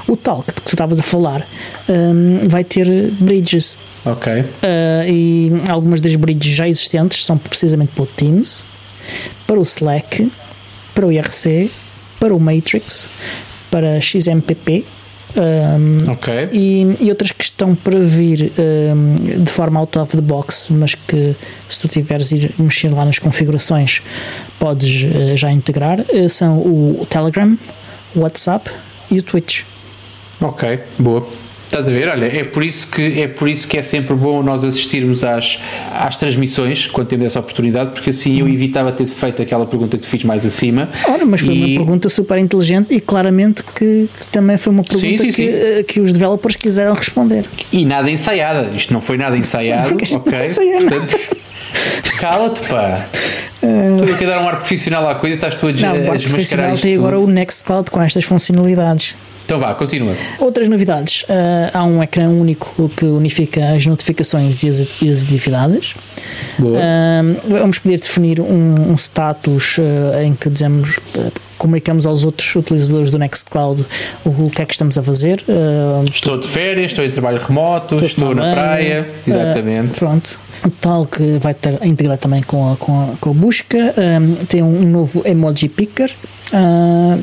O Talk, que tu estavas a falar, um, vai ter bridges. Ok. Uh, e algumas das bridges já existentes são precisamente para o Teams, para o Slack, para o IRC, para o Matrix, para XMPP. um, Ok. e, e outras que estão para vir um, de forma out of the box, mas que se tu tiveres ir mexer lá nas configurações podes uh, já integrar, uh, são o Telegram, o WhatsApp e o Twitch. Ok, boa. Estás a ver? Olha, é por isso que é, por isso que é sempre bom nós assistirmos às, às transmissões quando temos essa oportunidade, porque assim eu evitava ter feito aquela pergunta que te fiz mais acima. Ora, mas foi E- uma pergunta super inteligente e claramente que, que também foi uma pergunta Sim, sim, que, sim. uh, que os developers quiseram responder. E nada ensaiada. Isto não foi nada ensaiado, ok? Portanto, cala-te, pá. Estou aqui a dar um ar profissional à coisa e estás tu a, des- Não, a desmascarar Profissional isto tem agora o Nextcloud com estas funcionalidades. Então vá, continua. Outras novidades, ah, há um ecrã único que unifica as notificações e as, e as atividades. Boa. Ah, vamos poder definir um, um status ah, em que dizemos, comunicamos aos outros utilizadores do Nextcloud o, o que é que estamos a fazer. ah, Estou de férias, estou em trabalho remoto, Estou estou na praia. ah, Exatamente. pronto. Tal que vai ter, integrar também com a, com a, com a busca. ah, tem um novo emoji picker. ah,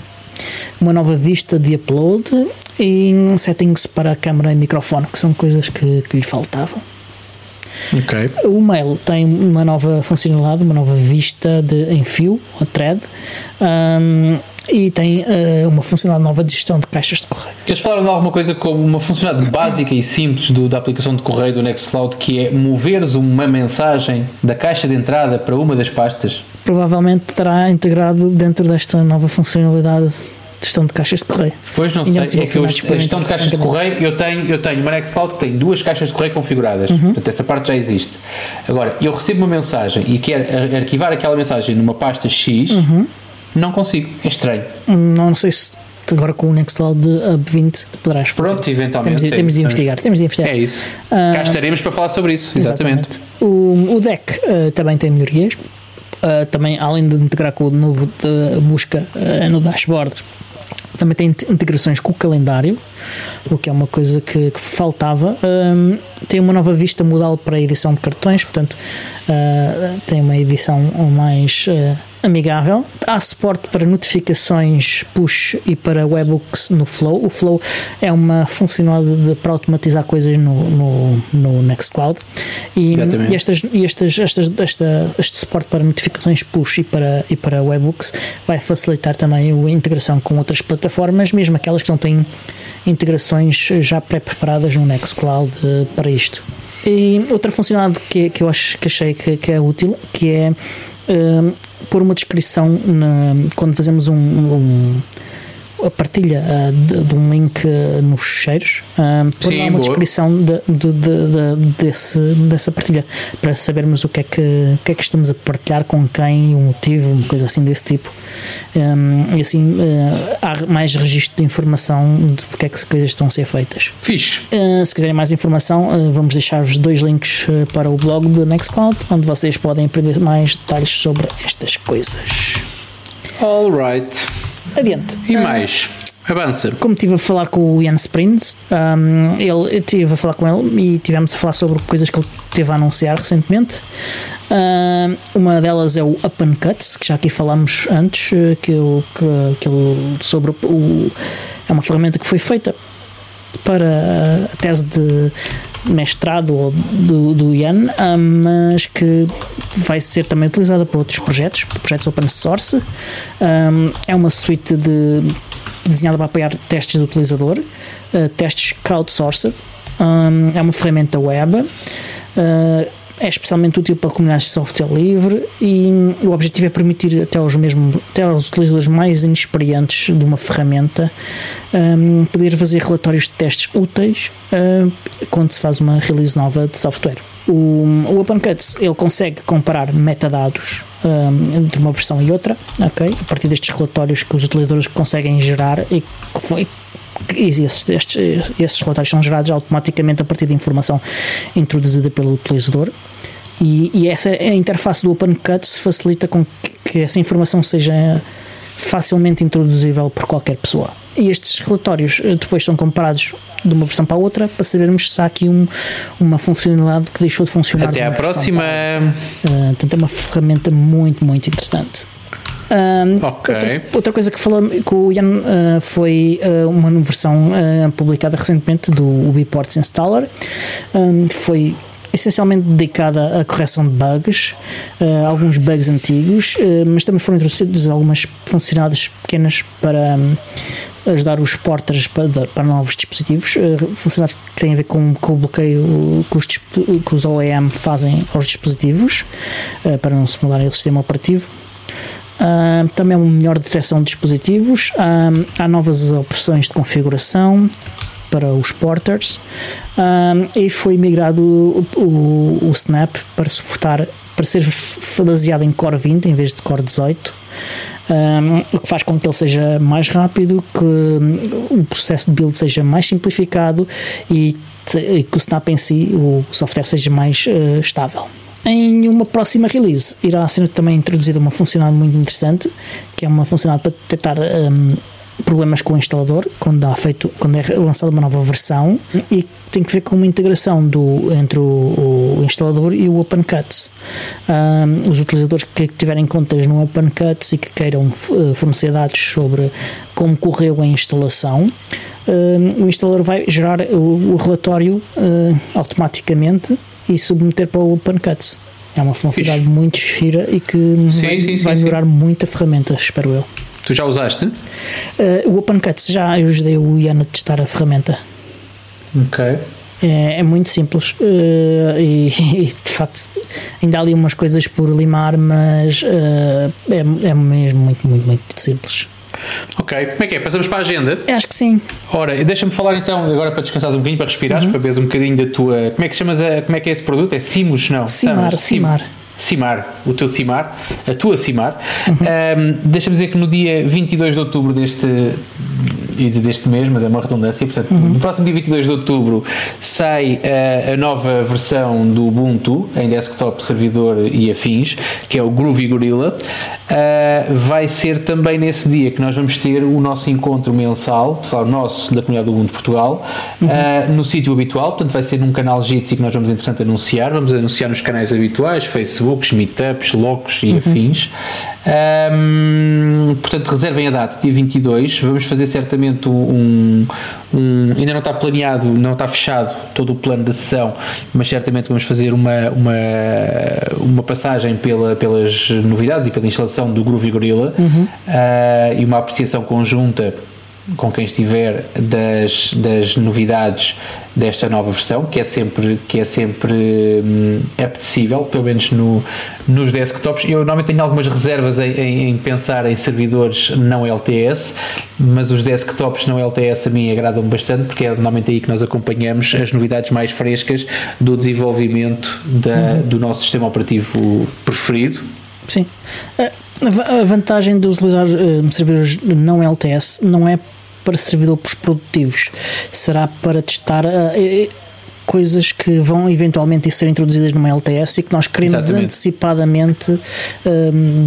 uma nova vista de upload e settings para câmera e microfone, que são coisas que, que lhe faltavam. Ok. O mail tem uma nova funcionalidade, uma nova vista de, em fio, a thread, um, e tem uh, uma funcionalidade nova de gestão de caixas de correio. Eles falaram de alguma coisa como uma funcionalidade básica e simples do- da aplicação de correio do Nextcloud, que é moveres uma mensagem da caixa de entrada para uma das pastas. Provavelmente estará integrado dentro desta nova funcionalidade de gestão de caixas de correio. Pois não sei, é que eu, a gestão de caixas de correio, eu tenho, eu tenho uma Nextcloud que tem duas caixas de correio configuradas. Uhum. Portanto, essa parte já existe. Agora, eu recebo uma mensagem e quero ar- arquivar aquela mensagem numa pasta X, Uhum. não consigo. É estranho. Não sei se agora com o Nextcloud de Up 20 poderás fazer Pronto, isso. eventualmente, Temos de, é temos de investigar. Temos de investigar. É isso. Ah, Cá estaremos para falar sobre isso. Exatamente. O, o deck eh, também tem melhorias. Eh, também, além de integrar com o novo de busca eh, no dashboard, também tem int- integrações com o calendário, o que é uma coisa que, que faltava. Ahm, tem uma nova vista modal para a edição de cartões, portanto, ah, tem uma edição mais ah, amigável. Há suporte para notificações push e para webhooks no Flow. O Flow é uma funcionalidade de- para automatizar coisas no, no, no Nextcloud. E, e estas, e estas, estas, esta, este suporte para notificações push e para, e para webhooks vai facilitar também a integração com outras plataformas, mesmo aquelas que não têm integrações já pré-preparadas no Nextcloud eh, para isto. E outra funcionalidade que, que eu acho que achei que, que é útil, que é eh, pôr uma descrição na- quando fazemos um, um- a partilha ah, de, de um link ah, nos cheiros, uh, Sim, lá uma boa. descrição de, de- de- de- desse, dessa partilha para sabermos o que, é que, o que é que estamos a partilhar com quem, o motivo, uma coisa assim desse tipo. Um, e assim ah, há mais registro de informação de porque é que as coisas estão a ser feitas. Fixe. Uh, se quiserem mais informação, uh, vamos deixar-vos dois links uh, para o blog do Nextcloud, onde vocês podem aprender mais detalhes sobre estas coisas. All right. Adiante. E Uh, mais? Avança. Como estive a falar com o Ian Springs, um, ele estive a falar com ele e tivemos a falar sobre coisas que ele teve a anunciar recentemente. Um, uma delas é o Up and Cuts, que já aqui falámos antes, eh, que, eu, que, que sobre o, é uma ferramenta que foi feita para a tese de mestrado do, do Ian, mas que vai ser também utilizada para outros projetos, projetos open source. Um, é uma suite de, desenhada para apoiar testes do utilizador, uh, testes crowdsourced. É uma ferramenta web. É especialmente útil para comunidades de software livre e o objetivo é permitir até aos, mesmo, até aos utilizadores mais inexperientes de uma ferramenta um, poder fazer relatórios de testes úteis uh, quando se faz uma release nova de software. O, o OpenCuts ele consegue comparar metadados um, entre uma versão e outra, ok? A partir destes relatórios que os utilizadores conseguem gerar e que foi, esses, estes, esses relatórios são gerados automaticamente a partir de informação introduzida pelo utilizador e, e essa a interface do OpenCuts facilita com que, que essa informação seja facilmente introduzível por qualquer pessoa. E estes relatórios eh, depois são comparados de uma versão para a outra para sabermos se há aqui um, uma funcionalidade que deixou de funcionar. Até à próxima. Uh, portanto, é uma ferramenta muito, muito interessante. Um, okay. outra, outra, coisa que falou com o Ian uh, foi uh, uma versão publicada recentemente do Ubiports Installer. Um, foi essencialmente dedicada à correção de bugs, alguns bugs antigos, mas também foram introduzidas algumas funcionalidades pequenas para um, ajudar os porters para, para novos dispositivos, funcionalidades que têm a ver com, com o bloqueio que os, que os OEM fazem aos dispositivos para não se mudarem o sistema operativo. Uh, também uma melhor detecção de dispositivos. Uh, há novas opções de configuração para os porters uh, e foi migrado o, o, o, Snap para suportar para ser baseado em Core 20 em vez de Core 18 o que faz com que ele seja mais rápido que o processo de build seja mais simplificado e, e que o Snap em si, o software seja mais uh, estável. Em uma próxima release irá ser também introduzida uma funcionalidade muito interessante, que é uma funcionalidade para detectar um, problemas com o instalador quando, há feito, quando é lançada uma nova versão e tem que ver com uma integração do, entre o, o instalador e o OpenCuts. Um, os utilizadores que tiverem contas no OpenCuts e que queiram uh, fornecer dados sobre como correu a instalação, um, o instalador vai gerar o, o relatório uh, automaticamente e submeter para o OpenCuts. É uma funcionalidade Ixi. muito gira e que sim, vai, sim, vai melhorar muito a ferramenta, espero eu. Tu já usaste? Uh, o OpenCuts já eu ajudei o Ian a testar a ferramenta. Ok. É, é muito simples uh, e, e, de facto ainda há ali umas coisas por limar, mas uh, é, é mesmo muito, muito, muito simples. Ok, como é que é? Passamos para a agenda? Acho que sim. Ora, deixa-me falar então, agora para descansar um bocadinho, para respirares, uhum. para veres um bocadinho da tua. Como é que chamas a, Como é que é esse produto? É Simos, não? Simar, Simar. Simar, o teu Simar, a tua Simar. Uhum. Um, Deixa-me dizer que no dia 22 de outubro deste, deste mês, mas é uma redundância, portanto, uhum. no próximo dia 22 de outubro sai a, a nova versão do Ubuntu em desktop, servidor e afins, que é o Groovy Gorilla. Uh, vai ser também nesse dia que nós vamos ter o nosso encontro mensal, falar nosso da comunidade do Ubuntu Portugal, uhum. uh, no sítio habitual, portanto vai ser num canal Jitsi que nós vamos entretanto anunciar, vamos anunciar nos canais habituais, Facebook, Meetups, Locos e uhum. afins. Um, portanto, reservem a data, dia 22. Vamos fazer certamente um, um, Ainda não está planeado, não está fechado todo o plano da sessão, mas certamente vamos fazer uma, uma, uma passagem pela, pelas novidades e pela instalação do Groovy Gorilla uhum. uh, e uma apreciação conjunta com quem estiver das, das novidades desta nova versão, que é sempre, que é sempre hum, apetecível, pelo menos no, nos desktops. Eu normalmente tenho algumas reservas em, em, em, pensar em servidores não LTS, mas os desktops não LTS a mim agradam bastante, porque é normalmente aí que nós acompanhamos as novidades mais frescas do desenvolvimento da, uhum. do nosso sistema operativo preferido. Sim. A vantagem de utilizar uh, servidores não LTS não é para servidores produtivos, será para testar uh, coisas que vão eventualmente ser introduzidas numa LTS e que nós queremos Exatamente. antecipadamente uh,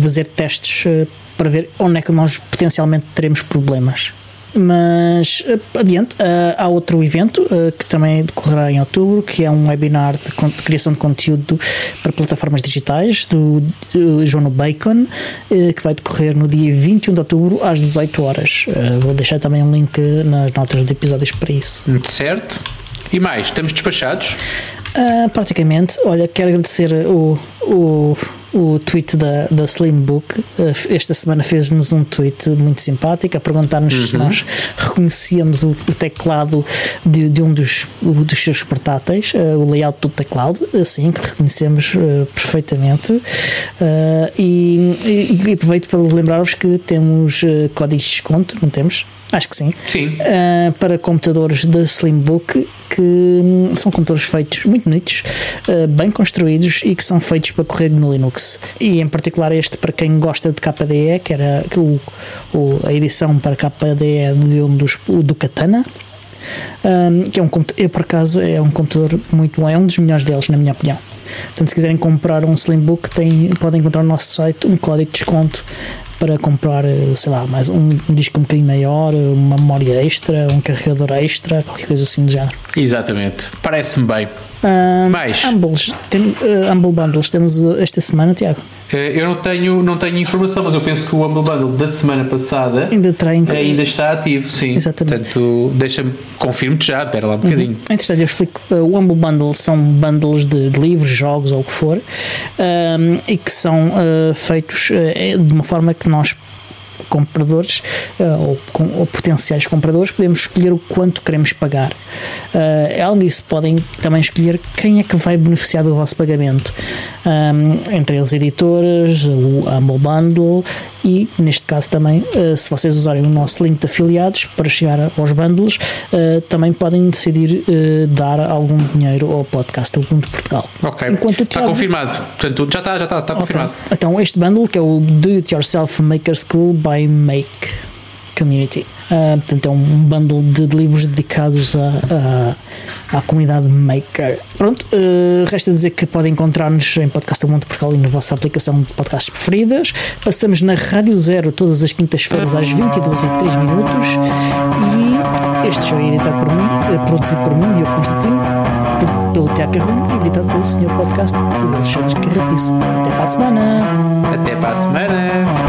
fazer testes uh, para ver onde é que nós potencialmente teremos problemas. Mas uh, adiante, uh, há outro evento uh, que também decorrerá em outubro, que é um webinar de, de criação de conteúdo para plataformas digitais do, do João Bacon, que vai decorrer no dia 21 de outubro às 18 horas. vou deixar também um link nas notas de episódios para isso. Certo. E mais, estamos despachados? praticamente, olha, quero agradecer o, o o tweet da, da Slim Book. Eh, esta semana fez-nos um tweet muito simpático a perguntar-nos uhum. se nós reconhecíamos o, o teclado de, de, um dos, dos seus portáteis, uh, o layout do teclado. Sim, que reconhecemos uh, perfeitamente. Uh, e, e, aproveito para lembrar-vos que temos códigos de desconto, não temos? Acho que sim. Sim. Uh, para computadores da Slimbook, que hum, são computadores feitos muito bonitos, uh, bem construídos e que são feitos para correr no Linux. E em particular este para quem gosta de KDE, que era o, o a edição para KDE de um dos, do Katana. Um, que é um eu por acaso é um computador muito bom, é um dos melhores deles, na minha opinião. Portanto, se quiserem comprar um Slimbook, tem, podem encontrar no nosso site um código de desconto para comprar, eh, sei lá, mais um, um, disco um bocadinho maior, uma memória extra, um carregador extra, qualquer coisa assim do género. Exatamente, parece-me bem. Uh, mais? Humbles, tem, uh, Humble Bundles temos esta semana, Tiago. Eh, eu não tenho, não tenho informação, mas eu penso que o Humble Bundle da semana passada ainda, ainda está ativo, sim. Exatamente. Portanto, deixa-me, confirmo-te já, espera lá um uhum. bocadinho. Interessante, eu explico. Uh, o Humble Bundle são bundles de, de livros, jogos ou o que for, um, e que são uh, feitos uh, de uma forma que nós compradores uh, ou, com, ou, potenciais compradores, podemos escolher o quanto queremos pagar. Uh, além disso, podem também escolher quem é que vai beneficiar do vosso pagamento, um, entre as editoras, o Humble Bundle e, neste caso também, se vocês usarem o nosso link de afiliados para chegar aos bundles, também podem decidir dar algum dinheiro ao podcast do de Portugal. Ok, Enquanto está Tiago... confirmado. Portanto, já está, já está, está okay. confirmado. Então, este bundle, que é o Do It Yourself Maker School by Make Community. Uh, portanto, é um bundle de livros dedicados a, a, à comunidade maker. Pronto, uh, resta dizer que podem encontrar-nos em Podcast do Mundo Portugal e na vossa aplicação de podcasts preferidas. Passamos na Rádio Zero todas as quintas-feiras às 22 e 3 minutos. E este show é editado por mim, é produzido por mim, Diogo Constantino, pelo Tiago Carrão e editado pelo Senhor Podcast, do Alexandre Carrapice. Até para a semana! Até para a semana!